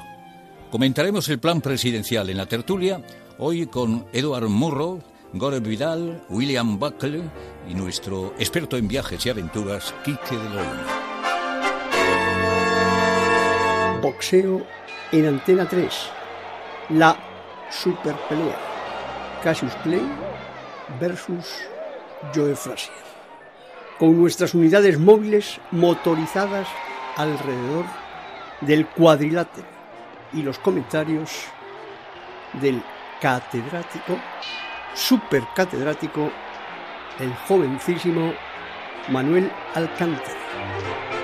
Comentaremos el plan presidencial en la tertulia, hoy con Edward Murrow, Gore Vidal, William Buckley y nuestro experto en viajes y aventuras, Quique de Lorena. Boxeo en Antena 3. La super pelea. Cassius Clay versus Joe Frazier. Con nuestras unidades móviles motorizadas alrededor del cuadrilátero y los comentarios del catedrático, supercatedrático, el jovencísimo Manuel Alcántara.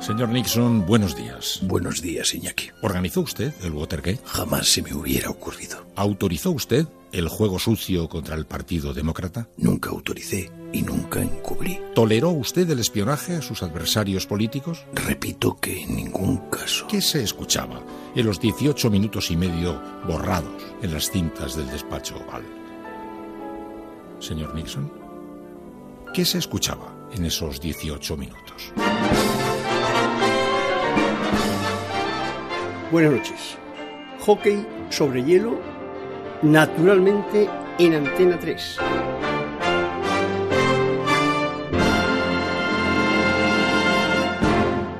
Señor Nixon, buenos días. Buenos días, Iñaki. ¿Organizó usted el Watergate? Jamás se me hubiera ocurrido. ¿Autorizó usted el juego sucio contra el Partido Demócrata? Nunca autoricé y nunca encubrí. ¿Toleró usted el espionaje a sus adversarios políticos? Repito que en ningún caso. ¿Qué se escuchaba en los 18 minutos y medio borrados en las cintas del despacho oval? Señor Nixon, ¿qué se escuchaba en esos 18 minutos? Buenas noches. Hockey sobre hielo, naturalmente en Antena 3.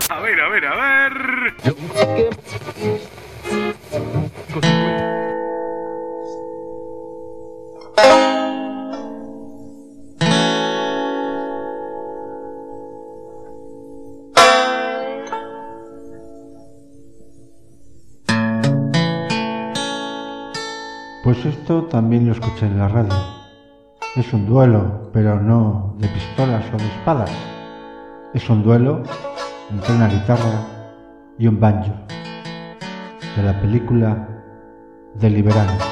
A ver, a ver, a ver. Pues esto también lo escuché en la radio. Es un duelo, pero no de pistolas o de espadas. Es un duelo entre una guitarra y un banjo. De la película Deliverance.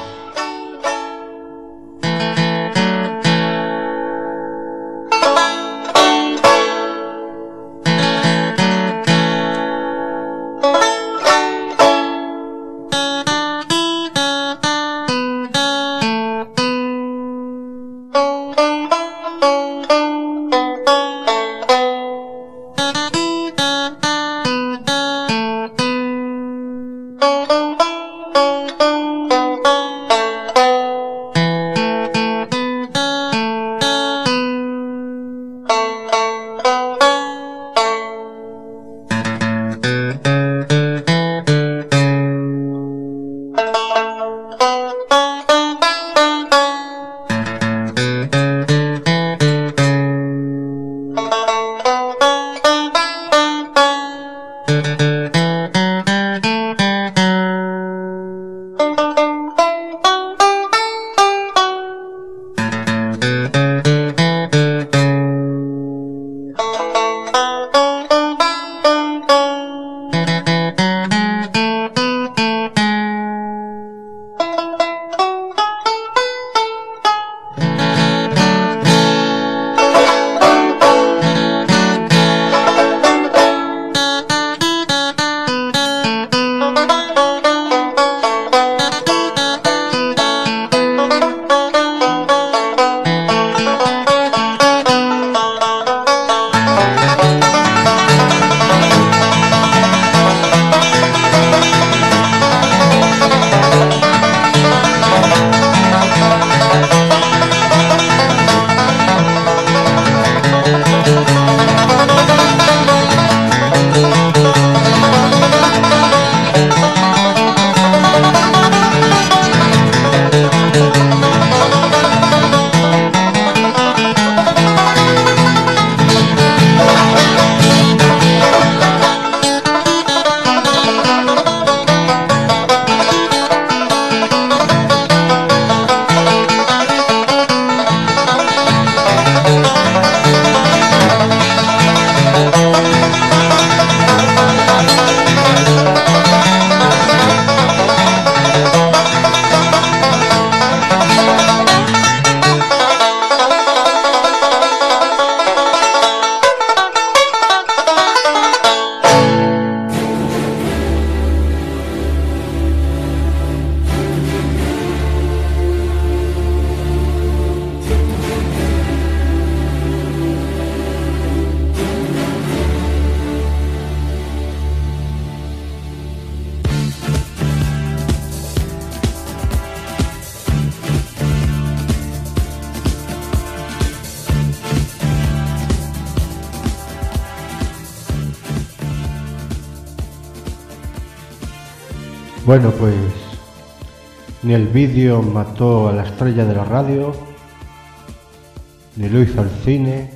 El vídeo mató a la estrella de la radio, ni lo hizo el cine,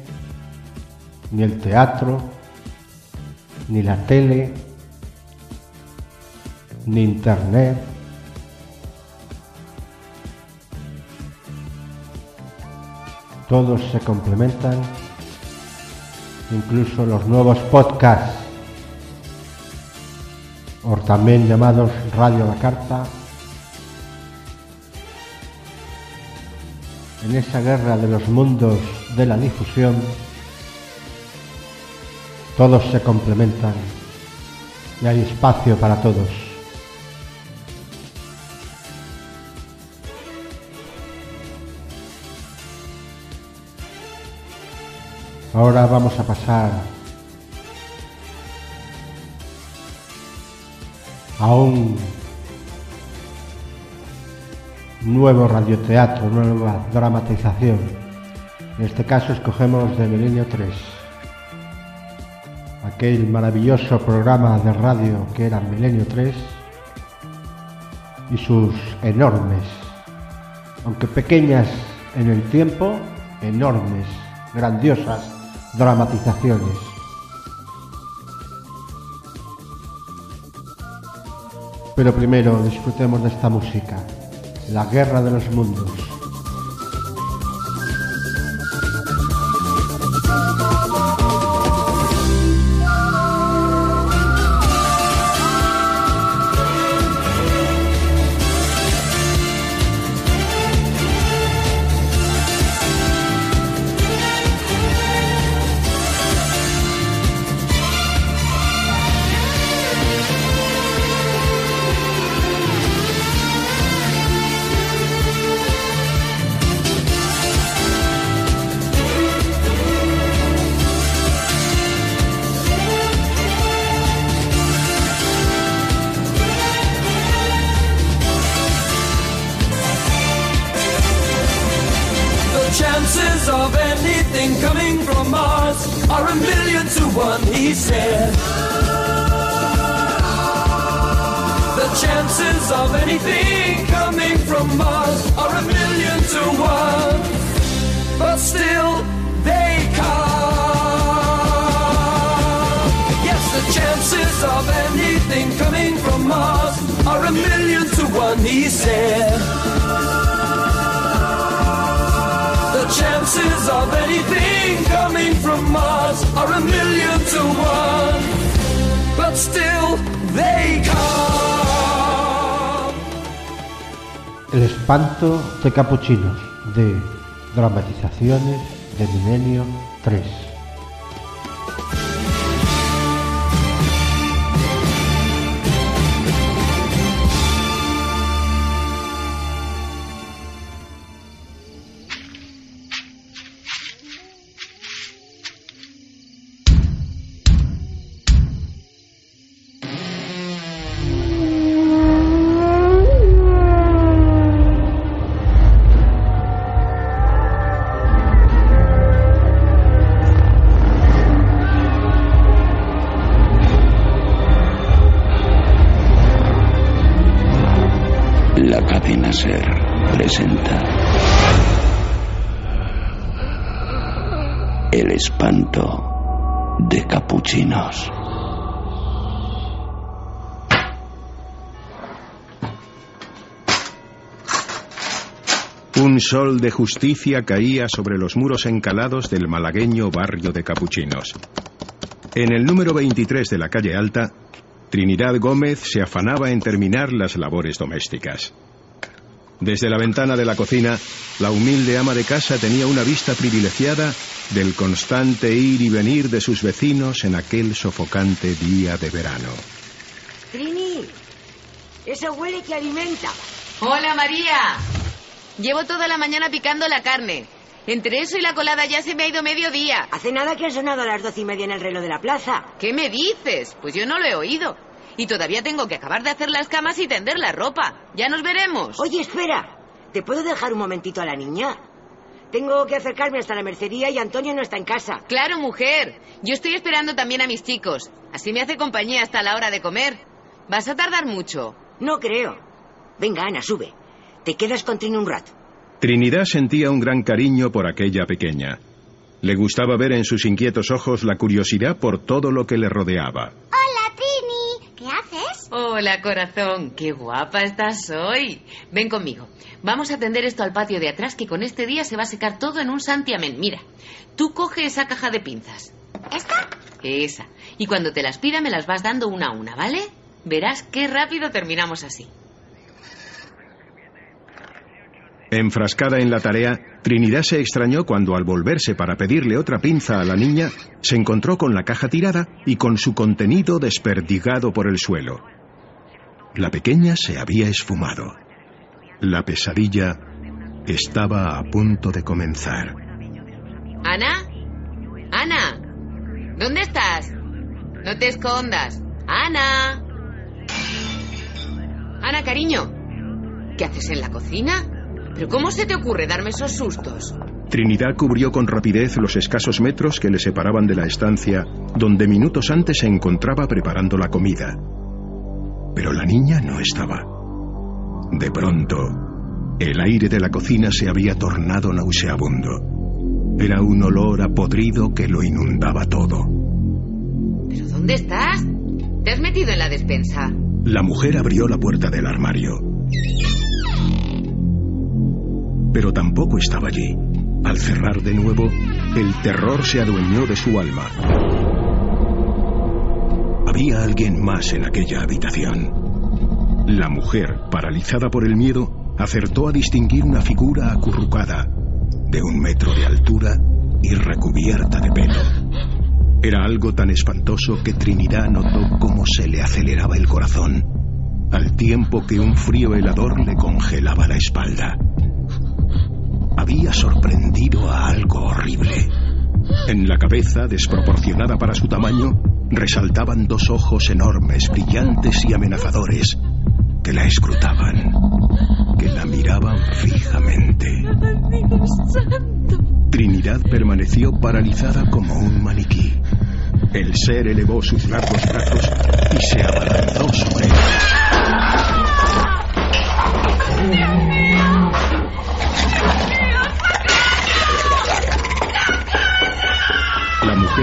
ni el teatro, ni la tele, ni internet. Todos se complementan, incluso los nuevos podcasts o también llamados Radio La Carta, en esa guerra de los mundos de la difusión, todos se complementan y hay espacio para todos. Ahora vamos a pasar a un nuevo radioteatro, nueva dramatización. En este caso escogemos de Milenio 3, aquel maravilloso programa de radio que era Milenio 3 y sus enormes, aunque pequeñas en el tiempo, enormes, grandiosas dramatizaciones. Pero primero disfrutemos de esta música, La Guerra de los Mundos. De capuchinos de dramatizaciones de Milenio 3. De justicia caía sobre los muros encalados del malagueño barrio de Capuchinos. En el número 23 de la calle Alta, Trinidad Gómez se afanaba en terminar las labores domésticas. Desde la ventana de la cocina, la humilde ama de casa tenía una vista privilegiada del constante ir y venir de sus vecinos en aquel sofocante día de verano. Trini, eso huele que alimenta. Hola María. Llevo toda la mañana picando la carne. Entre eso y la colada ya se me ha ido medio día. Hace nada que han sonado a las doce y media en el reloj de la plaza. ¿Qué me dices? Pues yo no lo he oído. Y todavía tengo que acabar de hacer las camas y tender la ropa. Ya nos veremos. Oye, espera. ¿Te puedo dejar un momentito a la niña? Tengo que acercarme hasta la mercería y Antonio no está en casa. Claro, mujer. Yo estoy esperando también a mis chicos. Así me hace compañía hasta la hora de comer. ¿Vas a tardar mucho? No creo. Venga, Ana, sube. Te quedas con Trini un rato. Trinidad sentía un gran cariño por aquella pequeña. Le gustaba ver en sus inquietos ojos la curiosidad por todo lo que le rodeaba. Hola, Trini. ¿Qué haces? Hola, corazón. Qué guapa estás hoy. Ven conmigo. Vamos a tender esto al patio de atrás que con este día se va a secar todo en un santiamén. Mira, tú coge esa caja de pinzas. ¿Esta? Esa. Y cuando te las pida me las vas dando una a una, ¿vale? Verás qué rápido terminamos así. Enfrascada en la tarea, Trinidad se extrañó cuando al volverse para pedirle otra pinza a la niña, se encontró con la caja tirada y con su contenido desperdigado por el suelo. La pequeña se había esfumado. La pesadilla estaba a punto de comenzar. ¿Ana? ¿Ana? ¿Dónde estás? No te escondas. ¡Ana! Ana, cariño. ¿Qué haces en la cocina? ¿Pero cómo se te ocurre darme esos sustos? Trinidad cubrió con rapidez los escasos metros que le separaban de la estancia donde minutos antes se encontraba preparando la comida. Pero la niña no estaba. De pronto, el aire de la cocina se había tornado nauseabundo. Era un olor a podrido que lo inundaba todo. ¿Pero dónde estás? ¿Te has metido en la despensa? La mujer abrió la puerta del armario. Pero tampoco estaba allí. Al cerrar de nuevo, el terror se adueñó de su alma. Había alguien más en aquella habitación. La mujer, paralizada por el miedo, acertó a distinguir una figura acurrucada, de un metro de altura y recubierta de pelo. Era algo tan espantoso que Trinidad notó cómo se le aceleraba el corazón, al tiempo que un frío helador le congelaba la espalda. Había sorprendido a algo horrible. En la cabeza, desproporcionada para su tamaño, resaltaban dos ojos enormes, brillantes y amenazadores, que la escrutaban, que la miraban fijamente. Trinidad permaneció paralizada como un maniquí. El ser elevó sus largos brazos y se abalanzó sobre ella.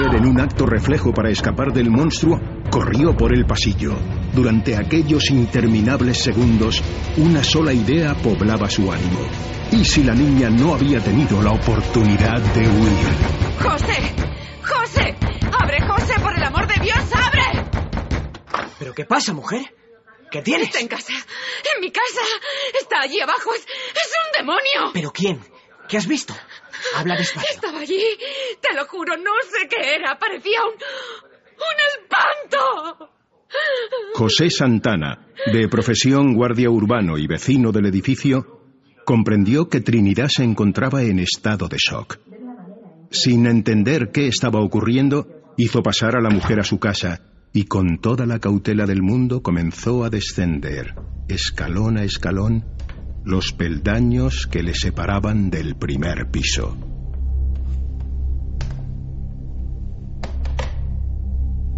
Mujer, en un acto reflejo para escapar del monstruo, corrió por el pasillo. Durante aquellos interminables segundos, una sola idea poblaba su ánimo. ¿Y si la niña no había tenido la oportunidad de huir? ¡José! ¡José! ¡Abre, José, por el amor de Dios, abre! ¿Pero qué pasa, mujer? ¿Qué tienes? Está en casa. En mi casa. Está allí abajo. Es, es un demonio. ¿Pero quién? ¿Qué has visto? Habla despacio. Estaba allí. Te lo juro, no sé qué era. Parecía un. un espanto. José Santana, de profesión guardia urbano y vecino del edificio, comprendió que Trinidad se encontraba en estado de shock. Sin entender qué estaba ocurriendo, hizo pasar a la mujer a su casa y con toda la cautela del mundo comenzó a descender, escalón a escalón, los peldaños que le separaban del primer piso.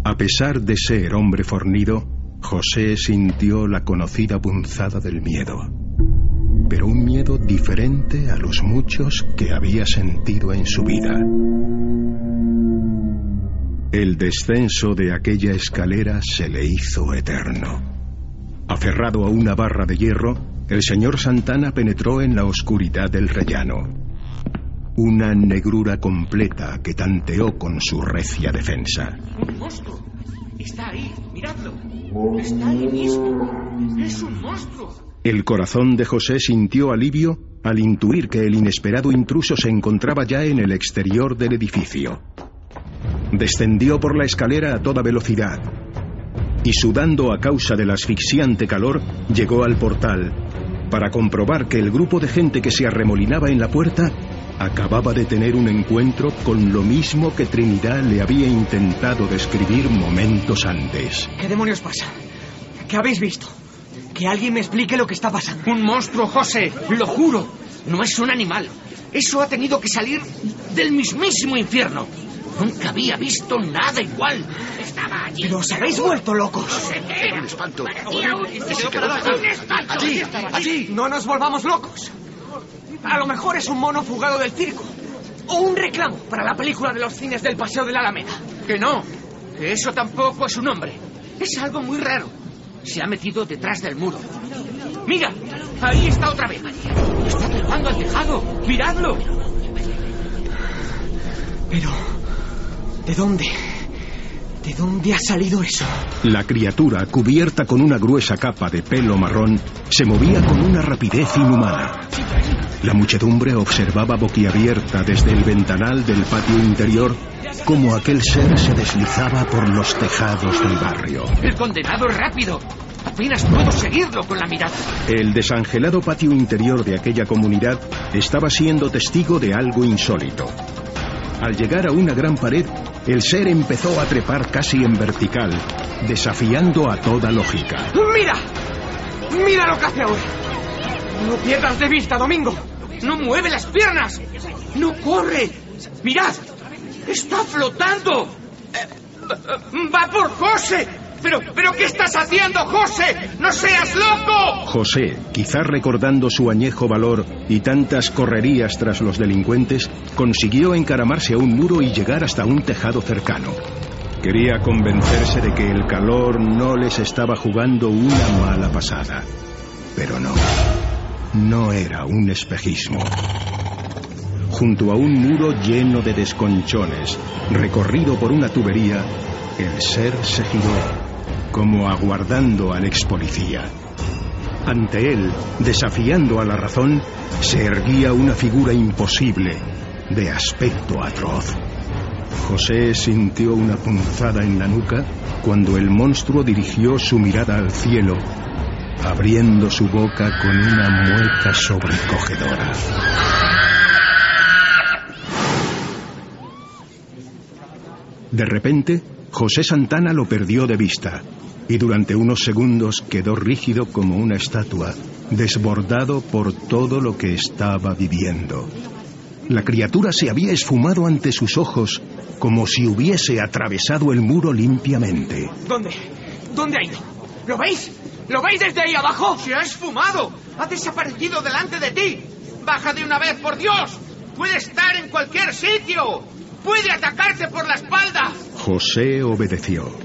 A pesar de ser hombre fornido, José sintió la conocida punzada del miedo, pero un miedo diferente a los muchos que había sentido en su vida. El descenso de aquella escalera se le hizo eterno. Aferrado a una barra de hierro, el señor Santana penetró en la oscuridad del rellano. Una negrura completa que tanteó con su recia defensa. Un monstruo. Está ahí. Miradlo. Está ahí mismo. Es un monstruo. El corazón de José sintió alivio al intuir que el inesperado intruso se encontraba ya en el exterior del edificio. Descendió por la escalera a toda velocidad y sudando a causa del asfixiante calor, llegó al portal para comprobar que el grupo de gente que se arremolinaba en la puerta acababa de tener un encuentro con lo mismo que Trinidad le había intentado describir momentos antes. ¿Qué demonios pasa? ¿Qué habéis visto? Que alguien me explique lo que está pasando. Un monstruo, José, lo juro. No es un animal. Eso ha tenido que salir del mismísimo infierno. Nunca había visto nada igual. Estaba allí. Pero os habéis vuelto locos. Era un espanto. Allí, allí. No nos volvamos locos. A lo mejor es un mono fugado del circo. O un reclamo para la película de los cines del Paseo de la Alameda. Que no. Que eso tampoco es un hombre. Es algo muy raro. Se ha metido detrás del muro. Mira, ahí está otra vez. Está trepando al tejado. Miradlo. Pero, ¿de dónde? ¿De dónde ha salido eso? La criatura, cubierta con una gruesa capa de pelo marrón, se movía con una rapidez inhumana. La muchedumbre observaba boquiabierta desde el ventanal del patio interior cómo aquel ser se deslizaba por los tejados del barrio. El condenado es rápido. Apenas puedo seguirlo con la mirada. El desangelado patio interior de aquella comunidad estaba siendo testigo de algo insólito. Al llegar a una gran pared, el ser empezó a trepar casi en vertical, desafiando a toda lógica. ¡Mira! ¡Mira lo que hace ahora! No pierdas de vista, Domingo. No mueve las piernas. No corre. Mirad. Está flotando. Eh, Va por José. Pero, pero, ¿qué estás haciendo, José? ¡No seas loco! José, quizá recordando su añejo valor y tantas correrías tras los delincuentes, consiguió encaramarse a un muro y llegar hasta un tejado cercano. Quería convencerse de que el calor no les estaba jugando una mala pasada. Pero no, no era un espejismo. Junto a un muro lleno de desconchones, recorrido por una tubería, el ser se giró como aguardando al ex policía. Ante él, desafiando a la razón, se erguía una figura imposible, de aspecto atroz. José sintió una punzada en la nuca cuando el monstruo dirigió su mirada al cielo, abriendo su boca con una mueca sobrecogedora. De repente, José Santana lo perdió de vista y durante unos segundos quedó rígido como una estatua, desbordado por todo lo que estaba viviendo. La criatura se había esfumado ante sus ojos como si hubiese atravesado el muro limpiamente. ¿Dónde? ¿Dónde ha ido? ¿Lo veis? ¿Lo veis desde ahí abajo? ¡Se ha esfumado! ¡Ha desaparecido delante de ti! ¡Baja de una vez, por Dios! ¡Puede estar en cualquier sitio! ¡Puede atacarte por la espalda! José obedeció.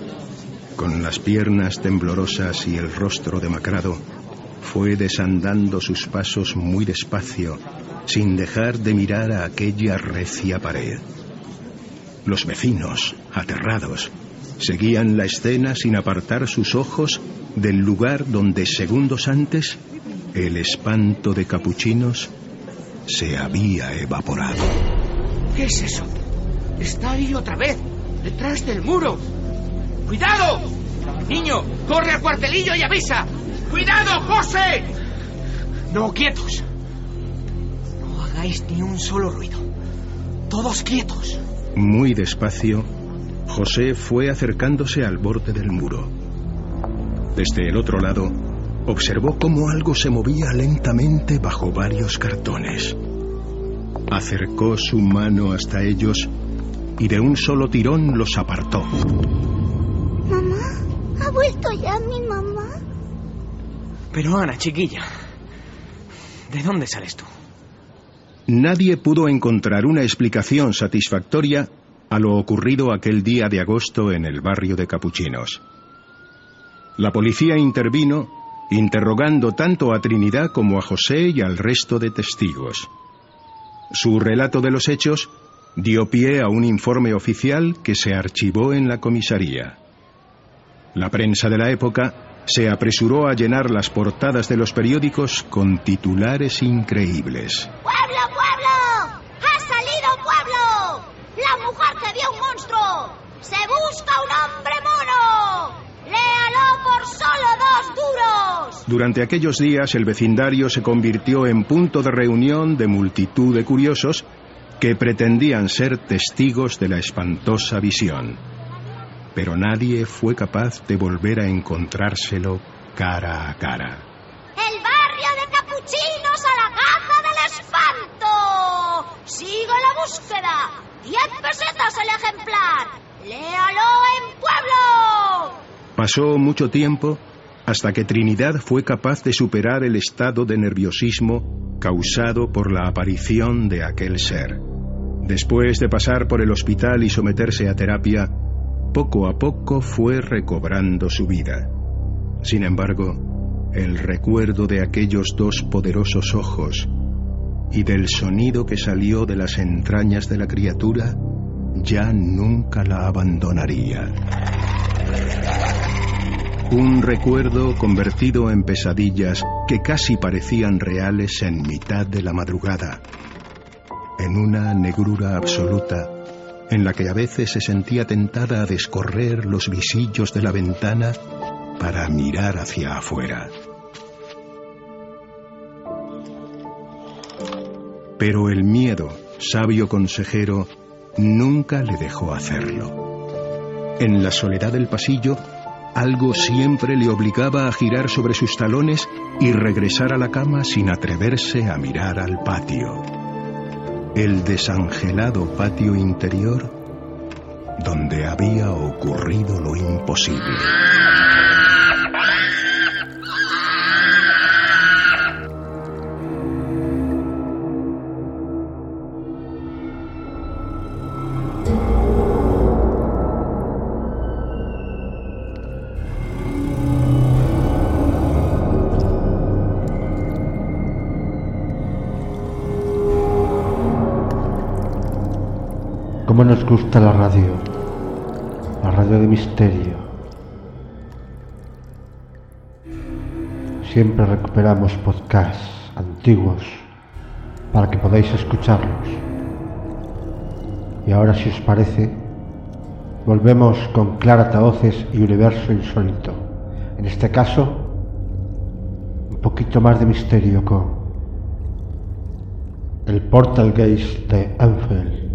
Con las piernas temblorosas y el rostro demacrado, fue desandando sus pasos muy despacio, sin dejar de mirar a aquella recia pared. Los vecinos, aterrados, seguían la escena sin apartar sus ojos del lugar donde segundos antes el espanto de capuchinos se había evaporado. ¿Qué es eso? Está ahí otra vez, detrás del muro. ¡Cuidado! Niño, corre al cuartelillo y avisa. ¡Cuidado, José! No, quietos. No hagáis ni un solo ruido. Todos quietos. Muy despacio, José fue acercándose al borde del muro. Desde el otro lado, observó cómo algo se movía lentamente bajo varios cartones. Acercó su mano hasta ellos y de un solo tirón los apartó. ¿Ha vuelto ya mi mamá? Pero Ana, chiquilla, ¿de dónde sales tú? Nadie pudo encontrar una explicación satisfactoria a lo ocurrido aquel día de agosto en el barrio de Capuchinos. La policía intervino, interrogando tanto a Trinidad como a José y al resto de testigos. Su relato de los hechos dio pie a un informe oficial que se archivó en la comisaría. La prensa de la época se apresuró a llenar las portadas de los periódicos con titulares increíbles. ¡Pueblo, pueblo! ¡Ha salido pueblo! ¡La mujer que vio un monstruo! ¡Se busca un hombre mono! ¡Léalo por solo dos duros! Durante aquellos días el vecindario se convirtió en punto de reunión de multitud de curiosos que pretendían ser testigos de la espantosa visión. Pero nadie fue capaz de volver a encontrárselo cara a cara. ¡El barrio de capuchinos a la caza del espanto! ¡Sigue la búsqueda! ¡Diez pesetas el ejemplar! ¡Léalo en pueblo! Pasó mucho tiempo hasta que Trinidad fue capaz de superar el estado de nerviosismo causado por la aparición de aquel ser. Después de pasar por el hospital y someterse a terapia, poco a poco fue recobrando su vida. Sin embargo, el recuerdo de aquellos dos poderosos ojos y del sonido que salió de las entrañas de la criatura ya nunca la abandonaría. Un recuerdo convertido en pesadillas que casi parecían reales en mitad de la madrugada, en una negrura absoluta en la que a veces se sentía tentada a descorrer los visillos de la ventana para mirar hacia afuera. Pero el miedo, sabio consejero, nunca le dejó hacerlo. En la soledad del pasillo, algo siempre le obligaba a girar sobre sus talones y regresar a la cama sin atreverse a mirar al patio. El desangelado patio interior donde había ocurrido lo imposible. Gusta la radio, la radio de misterio. Siempre recuperamos podcasts antiguos para que podáis escucharlos. Y ahora, si os parece, volvemos con Clara Taoces y Universo Insólito. En este caso, un poquito más de misterio con el Portal Gaze de Anfield.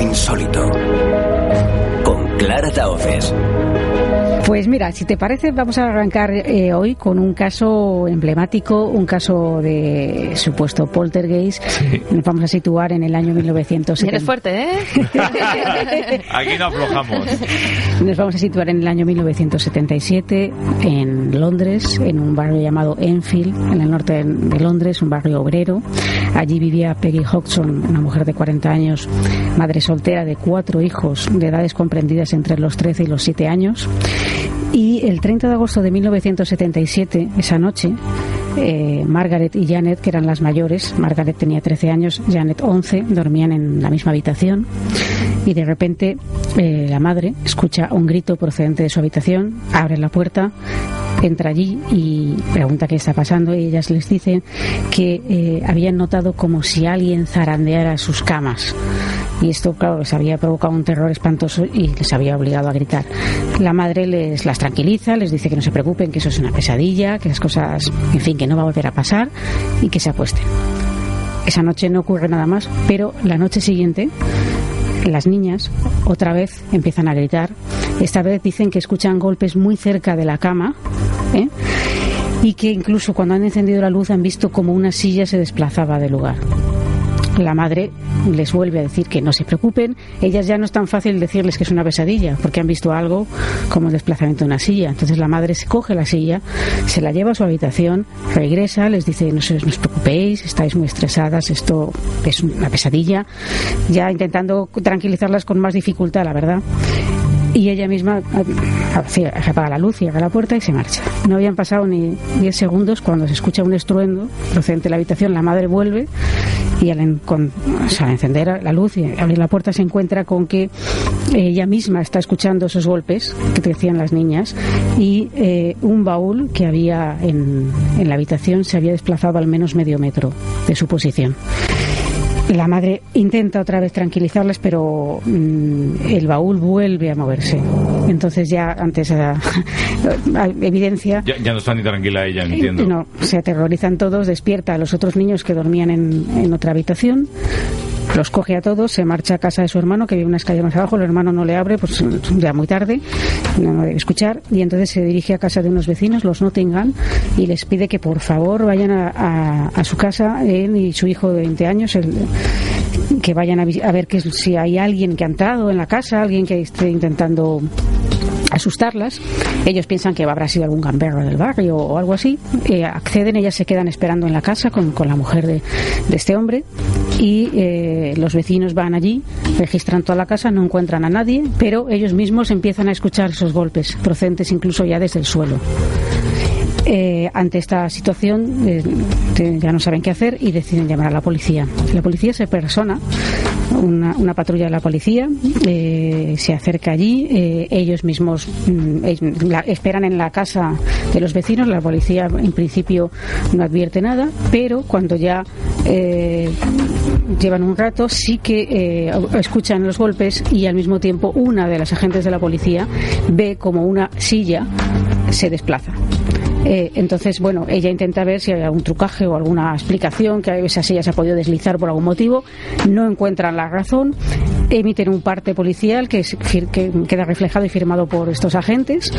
Insólito. Con Clara Taoces. Mira, si te parece, vamos a arrancar eh, hoy con un caso emblemático, un caso de supuesto poltergeist. Nos vamos a situar en el año 1970. Eres fuerte, ¿eh? Aquí no aflojamos. Nos vamos a situar en el año 1977 en Londres, en un barrio llamado Enfield, en el norte de Londres, un barrio obrero. Allí vivía Peggy Hodgson, una mujer de 40 años, madre soltera de cuatro hijos de edades comprendidas entre los 13 y los 7 años. El 30 de agosto de 1977, esa noche, eh, Margaret y Janet, que eran las mayores, Margaret tenía 13 años, Janet 11, dormían en la misma habitación y de repente eh, la madre escucha un grito procedente de su habitación, abre la puerta, entra allí y pregunta qué está pasando y ellas les dicen que eh, habían notado como si alguien zarandeara sus camas. Y esto claro les había provocado un terror espantoso y les había obligado a gritar. La madre les las tranquiliza les dice que no se preocupen que eso es una pesadilla que esas cosas en fin que no va a volver a pasar y que se apuesten esa noche no ocurre nada más pero la noche siguiente las niñas otra vez empiezan a gritar. Esta vez dicen que escuchan golpes muy cerca de la cama ¿eh? y que incluso cuando han encendido la luz han visto como una silla se desplazaba del lugar. La madre les vuelve a decir que no se preocupen. Ellas ya no es tan fácil decirles que es una pesadilla, porque han visto algo como el desplazamiento de una silla. Entonces la madre se coge la silla, se la lleva a su habitación, regresa, les dice no, no os preocupéis, estáis muy estresadas, esto es una pesadilla. Ya intentando tranquilizarlas con más dificultad, la verdad. Y ella misma sí, apaga la luz, cierra la puerta y se marcha. No habían pasado ni 10 segundos cuando se escucha un estruendo procedente de la habitación. La madre vuelve y al, encender la luz y abrir la puerta se encuentra con que ella misma está escuchando esos golpes que te decían las niñas y eh, un baúl que había en, en la habitación se había desplazado al menos medio metro de su posición. La madre intenta otra vez tranquilizarles, pero mm, el baúl vuelve a moverse. Entonces ya ante esa evidencia Ya, ya no está ni tranquila ella, entiendo. no, se aterrorizan todos, despierta a los otros niños que dormían en, en otra habitación, los coge a todos, se marcha a casa de su hermano que vive unas calles más abajo, el hermano no le abre, pues ya muy tarde, no debe escuchar, y entonces se dirige a casa de unos vecinos, los Nottingham, y les pide que por favor vayan a, a- su casa, él y su hijo de 20 años, que vayan a, a ver que si hay alguien que ha entrado en la casa, alguien que esté intentando asustarlas. Ellos piensan que habrá sido algún gamberro del barrio o algo así. Eh, acceden, ellas se quedan esperando en la casa con, con la mujer de, de este hombre y eh, los vecinos van allí, registran toda la casa, no encuentran a nadie, pero ellos mismos empiezan a escuchar esos golpes, procedentes incluso ya desde el suelo. Eh, ante esta situación eh, ya no saben qué hacer y deciden llamar a la policía. La policía se persona, una, patrulla de la policía eh, se acerca allí, ellos mismos mm, esperan en la casa de los vecinos, la policía en principio no advierte nada, pero cuando ya llevan un rato sí que escuchan los golpes y al mismo tiempo una de las agentes de la policía ve como una silla se desplaza. Eh, entonces, bueno, ella intenta ver si hay algún trucaje o alguna explicación, que esa silla se ha podido deslizar por algún motivo. No encuentran la razón. Emiten un parte policial que, es que queda reflejado y firmado por estos agentes.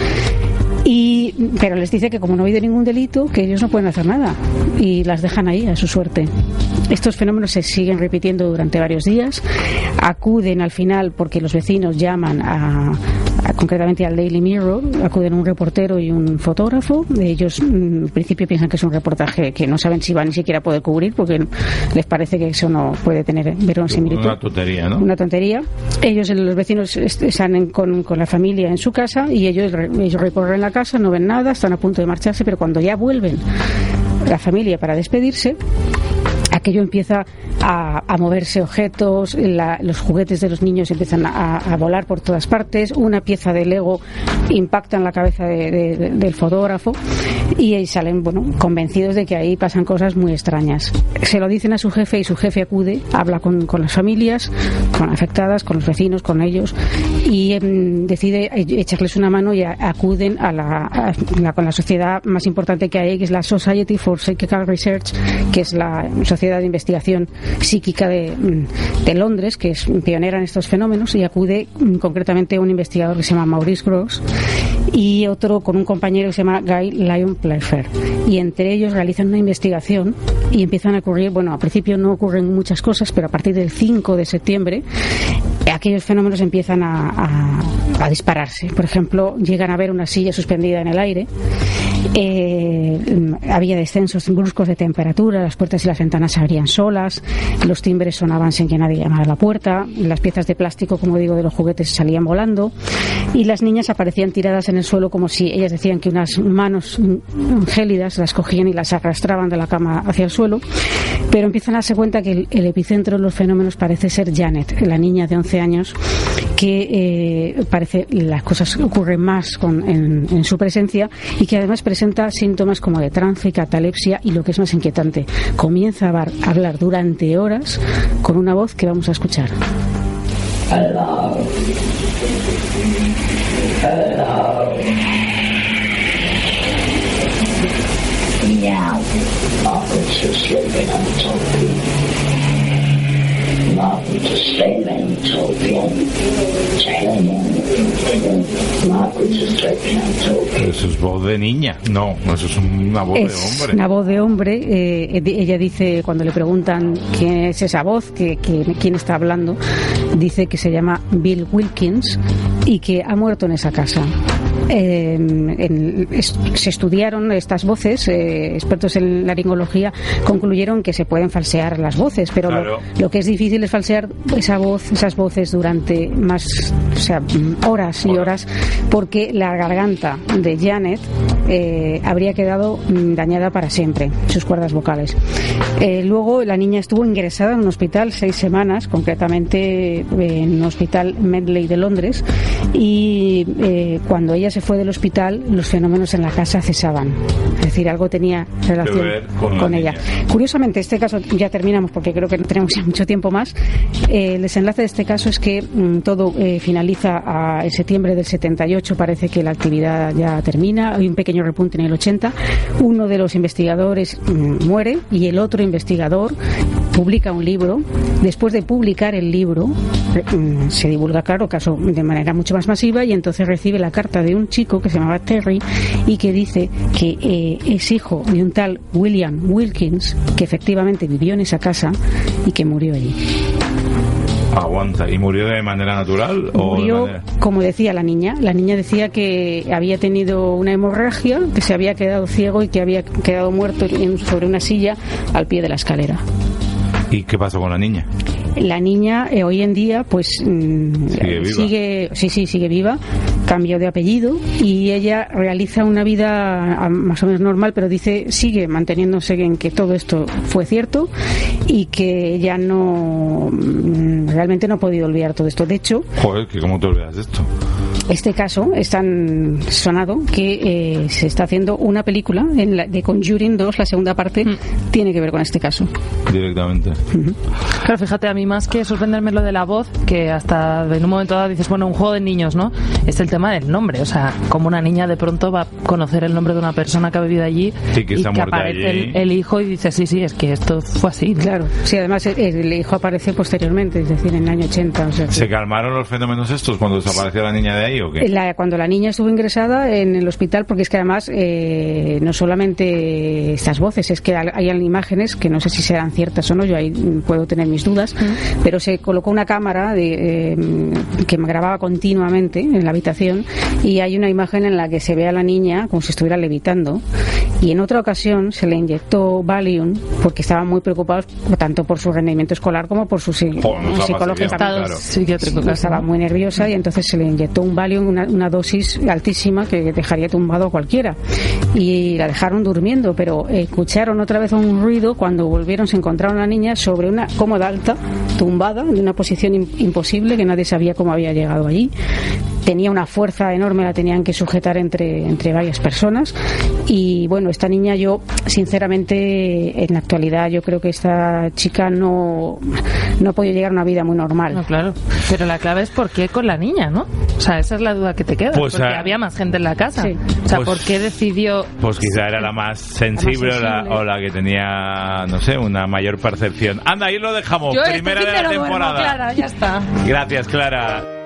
Y, pero les dice que como no ha habido ningún delito, que ellos no pueden hacer nada y las dejan ahí a su suerte. Estos fenómenos se siguen repitiendo durante varios días. Acuden al final porque los vecinos llaman a, a- concretamente al Daily Mirror, acuden un reportero y un fotógrafo. Ellos mm, al principio piensan que es un reportaje que no saben si van ni siquiera a poder cubrir porque les parece que eso no puede tener verosimilitud Una tontería, ¿no? una tontería. Ellos, los vecinos, est- están en- con, con la familia en su casa y ellos, ellos recorren la casa, no ven nada, están a punto de marcharse, pero cuando ya vuelven la familia para despedirse, aquello empieza a, a moverse objetos, la- los juguetes de los niños empiezan a, a volar por todas partes, una pieza de Lego impacta en la cabeza de- de- de- del fotógrafo y ahí salen bueno, convencidos de que ahí pasan cosas muy extrañas. Se lo dicen a su jefe y su jefe acude, habla con, con las familias, con afectadas, con los vecinos, con ellos y em, decide echarles una mano y acuden a la, a la- con la sociedad más importante que hay, que es la Society for Psychical Research, que es la sociedad de investigación psíquica de, mm, de Londres, que es pionera en estos fenómenos, y acude mm, concretamente un investigador que se llama Maurice Gross y otro con un compañero que se llama Guy Lyon Playfair. Y entre ellos realizan una investigación y empiezan a ocurrir, bueno, al principio no ocurren muchas cosas, pero a partir del 5 de septiembre eh, aquellos fenómenos empiezan a, a- a dispararse. Por ejemplo, llegan a ver una silla suspendida en el aire, eh, había descensos bruscos de temperatura, las puertas y las ventanas se abrían solas, los timbres sonaban sin que nadie llamara a la puerta, las piezas de plástico, como digo, de los juguetes salían volando y las niñas aparecían tiradas en el suelo como si ellas decían que unas manos gélidas las cogían y las arrastraban de la cama hacia el suelo, pero empiezan a darse cuenta que el, epicentro de los fenómenos parece ser Janet, la niña de 11 años que eh, parece las cosas ocurren más con- en, en su presencia y que además presenta síntomas como de trance, catalepsia y lo que es más inquietante, comienza a hablar durante horas con una voz que vamos a escuchar. Hello. Meow. Margaret's sleeping on top of you. Top of you. Eso es voz de niña. No, eso es una voz Es de hombre. una voz de hombre. eh, ella dice, cuando le preguntan quién es esa voz, que, que- quién está hablando, dice que se llama Bill Wilkins y que ha muerto en esa casa. Eh, en- es- se estudiaron estas voces, eh, expertos en laringología concluyeron que se pueden falsear las voces, pero lo- Claro. lo, que es difícil es falsear esa voz, esas voces durante más, o sea, horas y horas, porque la garganta de Janet eh, habría quedado mm, dañada para siempre, sus cuerdas vocales. Eh, luego la niña estuvo ingresada en un hospital seis semanas, concretamente eh, en un hospital Medley de Londres, y eh, cuando ella se fue del hospital, los fenómenos en la casa cesaban. Es decir, algo tenía relación con la ella. Curiosamente, este caso ya terminamos porque creo que no tenemos ya mucho tiempo más. Eh, el desenlace de este caso es que mm, todo eh, finaliza a, en septiembre del 78. Parece que la actividad ya termina. Hay un pequeño repunte en el 80. Uno de los investigadores mm, muere y el otro investigador publica un libro. Después de publicar el libro, eh, mm, se divulga, claro, caso de manera mucho más masiva y entonces recibe la carta de un chico que se llamaba Terry y que dice que eh, es hijo de un tal William Wilkins que efectivamente vivió en esa casa y que murió allí. Aguanta. ¿Y murió de manera natural? o de Murió, manera- como decía la niña. La niña decía que había tenido una hemorragia, que se había quedado ciego y que había quedado muerto en- sobre una silla al pie de la escalera. ¿Y qué pasó con la niña? La niña eh, hoy en día, pues mm, Sigue viva. sigue- sí, sí, sigue viva. Cambió de apellido y ella realiza una vida ah, más o menos normal, pero dice sigue manteniéndose en que todo esto fue cierto y que ella no mm, realmente no ha podido olvidar todo esto. De hecho, Joder, que ¿cómo te olvidas de esto? Este caso es tan sonado que eh, se está haciendo una película en la, de Conjuring 2, la segunda parte, tiene que ver con este caso. Directamente. Claro, fíjate, a mí más que sorprenderme lo de la voz, que hasta en un momento dado dices, bueno, un juego de niños, ¿no? Es el tema del nombre. O sea, como una niña de pronto va a conocer el nombre de una persona que ha vivido allí Sí, que está muerta aparece allí. el, el hijo y dice, sí, sí, es que esto fue así. ¿no? Claro, sí, además el, el hijo aparece posteriormente, es decir, en el año 80. O sea, que- ¿Se calmaron los fenómenos estos cuando desapareció la niña de ahí o qué? La- cuando la niña estuvo ingresada en el hospital, porque es que además eh, no solamente estas voces, es que hay imágenes que no sé si serán ciertas o no, yo ahí mm, puedo tener mis dudas, pero se colocó una cámara de, eh, que me grababa continuamente en la habitación y hay una imagen en la que se ve a la niña como si estuviera levitando y en otra ocasión se le inyectó Valium porque estaban muy preocupados tanto por su rendimiento escolar como por su no estaba psicológico. claro. estaba muy nerviosa y entonces se le inyectó un Valium, una, una dosis altísima que dejaría tumbado a cualquiera. Y la dejaron durmiendo, pero escucharon otra vez un ruido cuando volvieron, se encontraron a la niña sobre una cómoda alta, tumbada, en una posición im- imposible que nadie sabía cómo había llegado allí. Tenía una fuerza enorme, la tenían que sujetar entre, entre varias personas. Y bueno, esta niña yo, sinceramente, en la actualidad yo creo que esta chica no, no ha podido llegar a una vida muy normal. No, claro. Pero la clave es por qué con la niña, ¿no? O sea, esa es la duda que te queda. Pues, porque ah, había más gente en la casa. Sí. O sea, Pues- ¿por qué decidió Pues quizá era la más sensible, o, la, sensible. o la que tenía, no sé, una mayor percepción. Anda, ahí lo dejamos. Yo este Primera de la temporada. Clara, ya está. Gracias, Clara.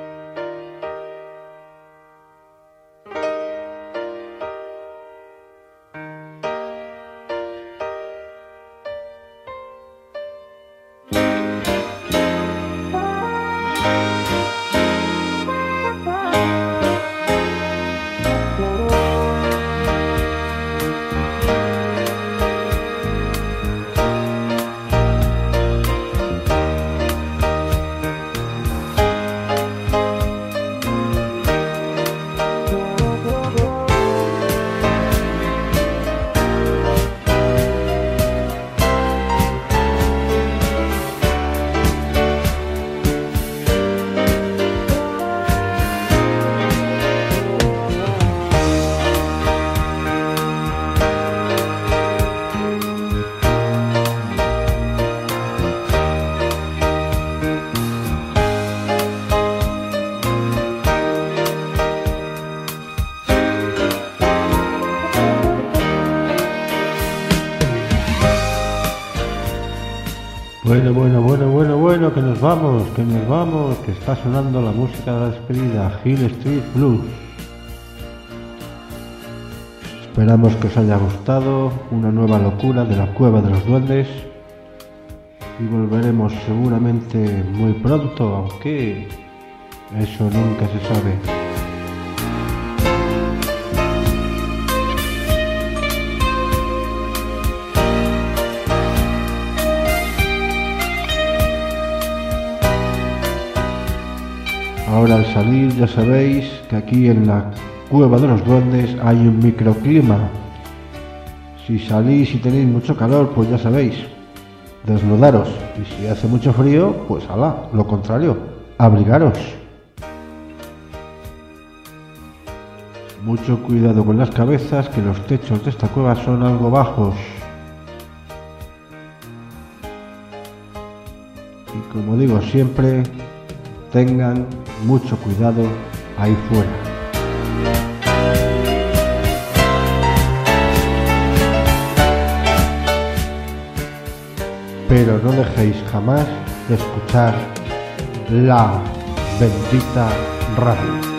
Nos vamos, que está sonando la música de la despedida, Hill Street Blues. Esperamos que os haya gustado una nueva locura de la cueva de los duendes y volveremos seguramente muy pronto, aunque eso nunca se sabe. Al salir ya sabéis que aquí en la cueva de los duendes hay un microclima. Si salís y tenéis mucho calor, pues ya sabéis, desnudaros. Y si hace mucho frío, pues alá, lo contrario, abrigaros. Mucho cuidado con las cabezas, que los techos de esta cueva son algo bajos. Y como digo siempre, tengan mucho cuidado ahí fuera. Pero no dejéis jamás de escuchar la bendita radio.